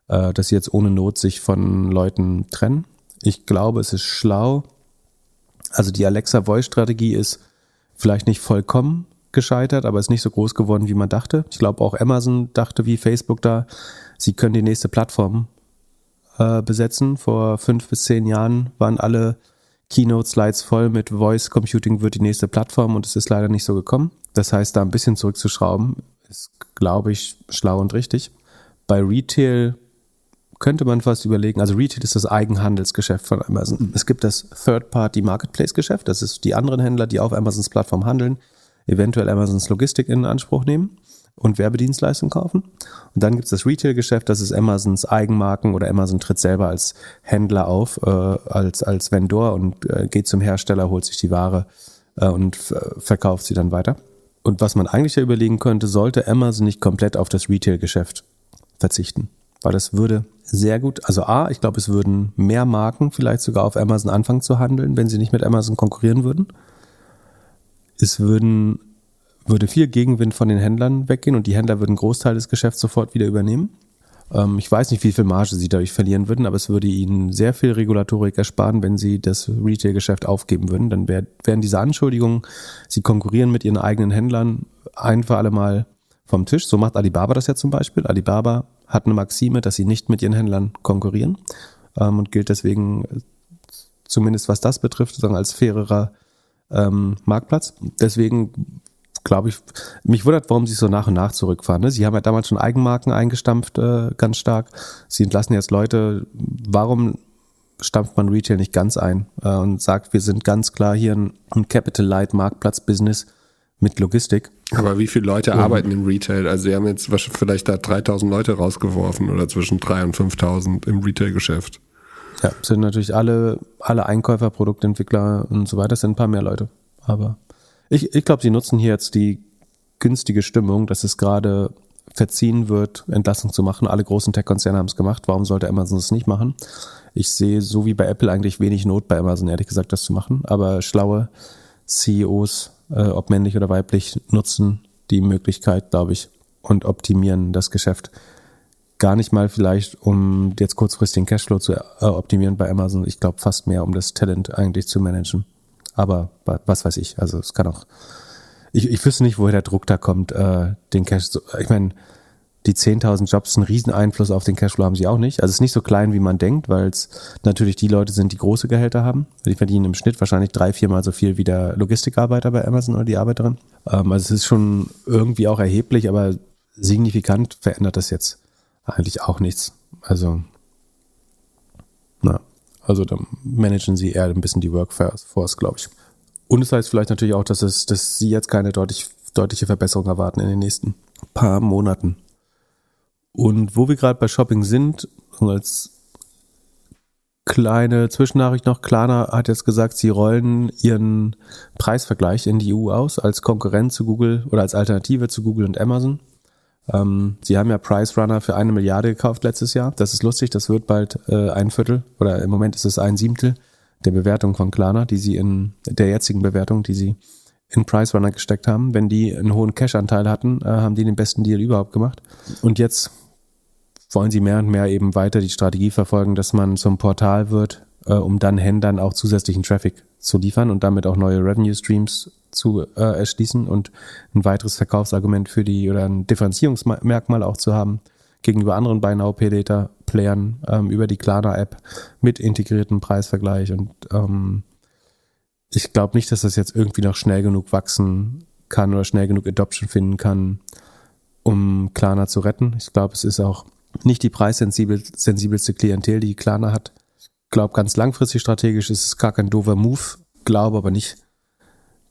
äh, dass sie jetzt ohne Not sich von Leuten trennen. Ich glaube, es ist schlau. Also die Alexa Voice Strategie ist vielleicht nicht vollkommen gescheitert, aber ist nicht so groß geworden, wie man dachte. Ich glaube auch Amazon dachte wie Facebook da, sie können die nächste Plattform äh, besetzen. Vor fünf bis zehn Jahren waren alle Keynote-Slides voll mit Voice Computing wird die nächste Plattform und es ist leider nicht so gekommen. Das heißt, da ein bisschen zurückzuschrauben, ist, glaube ich, schlau und richtig. bei Retail könnte man fast überlegen, also Retail ist das Eigenhandelsgeschäft von Amazon. Es gibt das Third-Party-Marketplace-Geschäft, das ist die anderen Händler, die auf Amazons Plattform handeln, eventuell Amazons Logistik in Anspruch nehmen und Werbedienstleistungen kaufen. Und dann gibt es das Retail-Geschäft, das ist Amazons Eigenmarken oder Amazon tritt selber als Händler auf, äh, als, als Vendor und äh, geht zum Hersteller, holt sich die Ware äh, und verkauft sie dann weiter. Und was man eigentlich ja überlegen könnte, sollte Amazon nicht komplett auf das Retail-Geschäft verzichten. Weil das würde sehr gut, also A, ich glaube, es würden mehr Marken vielleicht sogar auf Amazon anfangen zu handeln, wenn sie nicht mit Amazon konkurrieren würden. Es würden, würde viel Gegenwind von den Händlern weggehen und die Händler würden einen Großteil des Geschäfts sofort wieder übernehmen. Ähm, ich weiß nicht, wie viel Marge sie dadurch verlieren würden, aber es würde ihnen sehr viel Regulatorik ersparen, wenn sie das Retail-Geschäft aufgeben würden. Dann wär, wären diese Anschuldigungen, sie konkurrieren mit ihren eigenen Händlern ein für alle Mal vom Tisch. So macht Alibaba das ja zum Beispiel. Alibaba hat eine Maxime, dass sie nicht mit ihren Händlern konkurrieren ähm, und gilt deswegen äh, zumindest was das betrifft, sozusagen als fairerer ähm, Marktplatz. Deswegen glaube ich, mich wundert, warum sie so nach und nach zurückfahren. Ne? Sie haben ja damals schon Eigenmarken eingestampft, äh, ganz stark. Sie entlassen jetzt Leute. Warum stampft man Retail nicht ganz ein äh, und sagt, wir sind ganz klar hier ein, ein Capital Light Marktplatz Business mit Logistik. Aber wie viele Leute arbeiten im Retail? Also sie haben jetzt vielleicht da 3000 Leute rausgeworfen oder zwischen 3 und 5000 im Retail-Geschäft. Ja, sind natürlich alle, alle Einkäufer, Produktentwickler und so weiter, sind ein paar mehr Leute. Aber ich, ich glaube, sie nutzen hier jetzt die günstige Stimmung, dass es gerade verziehen wird, Entlassung zu machen. Alle großen Tech-Konzerne haben es gemacht. Warum sollte Amazon es nicht machen? Ich sehe so wie bei Apple eigentlich wenig Not bei Amazon, ehrlich gesagt, das zu machen. Aber schlaue CEOs äh, ob männlich oder weiblich, nutzen die Möglichkeit, glaube ich, und optimieren das Geschäft. Gar nicht mal vielleicht, um jetzt kurzfristig den Cashflow zu äh, optimieren bei Amazon. Ich glaube fast mehr, um das Talent eigentlich zu managen. Aber was weiß ich. Also es kann auch. Ich, ich wüsste nicht, woher der Druck da kommt, äh, den Cash. Ich meine, die 10.000 Jobs einen riesen Einfluss auf den Cashflow haben sie auch nicht. Also es ist nicht so klein, wie man denkt, weil es natürlich die Leute sind, die große Gehälter haben. Die verdienen im Schnitt wahrscheinlich drei, viermal so viel wie der Logistikarbeiter bei Amazon oder die Arbeiterin. Ähm, also es ist schon irgendwie auch erheblich, aber signifikant verändert das jetzt eigentlich auch nichts. Also, na, also da managen sie eher ein bisschen die Workforce, glaube ich. Und es heißt vielleicht natürlich auch, dass es, dass sie jetzt keine deutlich, deutliche Verbesserung erwarten in den nächsten paar Monaten. Und wo wir gerade bei Shopping sind, als kleine Zwischennachricht noch, Klarna hat jetzt gesagt, sie rollen ihren Preisvergleich in die EU aus als Konkurrent zu Google oder als Alternative zu Google und Amazon. Ähm, sie haben ja Price Runner für eine Milliarde gekauft letztes Jahr. Das ist lustig, das wird bald äh, ein Viertel oder im Moment ist es ein Siebtel der Bewertung von Klarna, die sie in der jetzigen Bewertung, die sie in Price Runner gesteckt haben. Wenn die einen hohen Cash-Anteil hatten, äh, haben die den besten Deal überhaupt gemacht. Und jetzt wollen sie mehr und mehr eben weiter die Strategie verfolgen, dass man zum Portal wird, äh, um dann Händlern auch zusätzlichen Traffic zu liefern und damit auch neue Revenue Streams zu äh, erschließen und ein weiteres Verkaufsargument für die oder ein Differenzierungsmerkmal auch zu haben gegenüber anderen Buy Now Pay Later Playern ähm, über die Klarna App mit integriertem Preisvergleich und ähm, ich glaube nicht, dass das jetzt irgendwie noch schnell genug wachsen kann oder schnell genug Adoption finden kann, um Klarna zu retten. Ich glaube, es ist auch nicht die preissensibelste Klientel, die Klarna hat. Ich glaube, ganz langfristig strategisch ist es gar kein doofer Move, glaube aber nicht,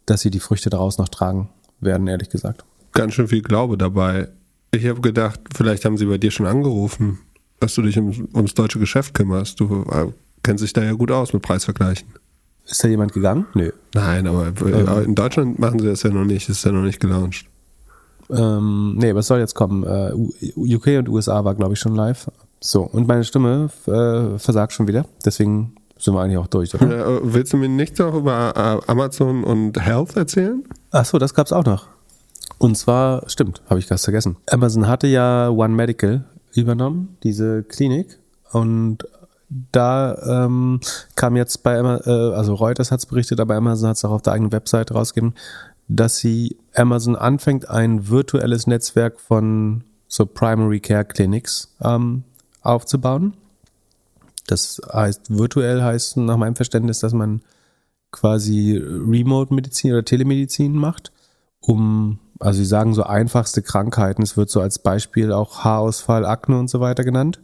dass sie die Früchte daraus noch tragen werden, ehrlich gesagt. Ganz schön viel Glaube dabei. Ich habe gedacht, vielleicht haben sie bei dir schon angerufen, dass du dich um, ums deutsche Geschäft kümmerst. Du äh, kennst dich da ja gut aus mit Preisvergleichen. Ist da jemand gegangen? Nö. Nein, aber ähm. in Deutschland machen sie das ja noch nicht, ist ja noch nicht gelauncht. Ähm, nee, was soll jetzt kommen? Äh, UK und USA war, glaube ich, schon live. So, und meine Stimme äh, versagt schon wieder. Deswegen sind wir eigentlich auch durch, oder? Äh, willst du mir nichts auch über äh, Amazon und Health erzählen? Ach so, das gab's auch noch. Und zwar, stimmt, habe ich ganz vergessen. Amazon hatte ja One Medical übernommen, diese Klinik. Und da ähm, kam jetzt bei Amazon, äh, also Reuters hat es berichtet, aber Amazon hat es auch auf der eigenen Website rausgegeben, dass sie Amazon anfängt, ein virtuelles Netzwerk von so Primary Care Clinics ähm, aufzubauen. Das heißt, virtuell heißt nach meinem Verständnis, dass man quasi Remote-Medizin oder Telemedizin macht um, also sie sagen so einfachste Krankheiten, es wird so als Beispiel auch Haarausfall, Akne und so weiter genannt,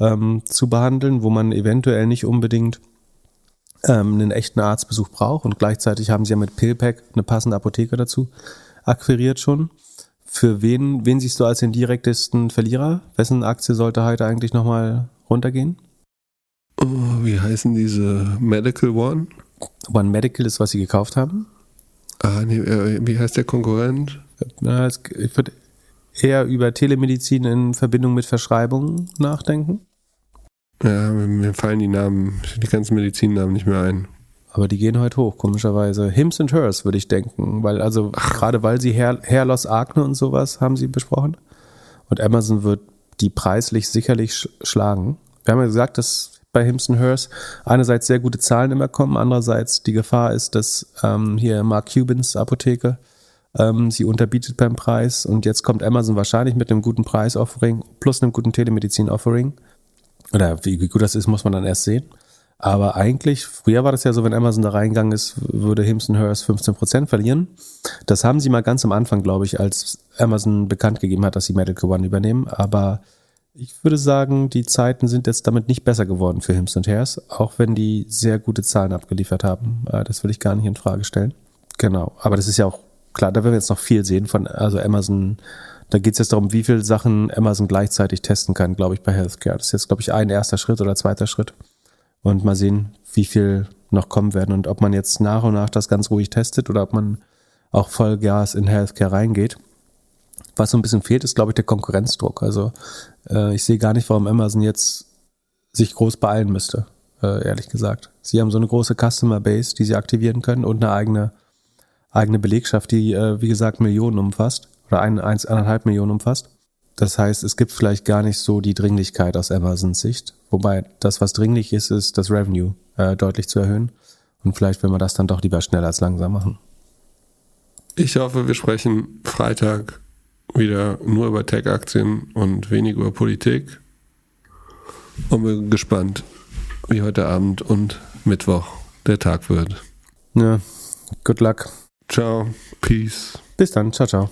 ähm, zu behandeln, wo man eventuell nicht unbedingt ähm, einen echten Arztbesuch braucht und gleichzeitig haben sie ja mit Pillpack eine passende Apotheke dazu akquiriert schon. Für wen, wen siehst du als den direktesten Verlierer? Wessen Aktie sollte heute eigentlich nochmal runtergehen? Oh, wie heißen diese Medical One? One Medical ist, was sie gekauft haben. Ah, nee, äh, wie heißt der Konkurrent? Na, es- Ich würde eher über Telemedizin in Verbindung mit Verschreibungen nachdenken. Ja, mir- mir fallen die Namen, die ganzen Medizinnamen nicht mehr ein. Aber die gehen heute hoch, komischerweise. Hims and Hers, würde ich denken. Weil, also, gerade weil sie Hair Loss Akne und sowas haben sie besprochen. Und Amazon wird die preislich sicherlich sch schlagen. Wir haben ja gesagt, dass bei Hims and Hers einerseits sehr gute Zahlen immer kommen, andererseits die Gefahr ist, dass ähm, hier Mark Cubans Apotheke ähm, sie unterbietet beim Preis. Und jetzt kommt Amazon wahrscheinlich mit einem guten Preis-Offering plus einem guten Telemedizin-Offering. Oder wie, wie gut das ist, muss man dann erst sehen. Aber eigentlich, früher war das ja so, wenn Amazon da reingegangen ist, würde Hims Hers 15% verlieren. Das haben sie mal ganz am Anfang, glaube ich, als Amazon bekannt gegeben hat, dass sie Medical One übernehmen. Aber ich würde sagen, die Zeiten sind jetzt damit nicht besser geworden für Hims Hers, auch wenn die sehr gute Zahlen abgeliefert haben. Äh, Das will ich gar nicht in Frage stellen. Genau. Aber das ist ja auch klar, da werden wir jetzt noch viel sehen von, also Amazon, da geht es jetzt darum, wie viele Sachen Amazon gleichzeitig testen kann, glaube ich, bei Healthcare. Das ist jetzt, glaube ich, ein erster Schritt oder zweiter Schritt. Und mal sehen, wie viel noch kommen werden und ob man jetzt nach und nach das ganz ruhig testet oder ob man auch Vollgas in Healthcare reingeht. Was so ein bisschen fehlt, ist, glaube ich, der Konkurrenzdruck. Also äh, ich sehe gar nicht, warum Amazon jetzt sich groß beeilen müsste, äh, ehrlich gesagt. Sie haben so eine große Customer Base, die sie aktivieren können und eine eigene, eigene Belegschaft, die, äh, wie gesagt, Millionen umfasst oder ein, eins, eineinhalb Millionen umfasst. Das heißt, es gibt vielleicht gar nicht so die Dringlichkeit aus Amazons Sicht. Wobei das, was dringlich ist, ist das Revenue äh, deutlich zu erhöhen. Und vielleicht will man das dann doch lieber schneller als langsam machen. Ich hoffe, wir sprechen Freitag wieder nur über Tech-Aktien und wenig über Politik. Und bin gespannt, wie heute Abend und Mittwoch der Tag wird. Ja, good luck. Ciao, peace. Bis dann. Ciao, ciao.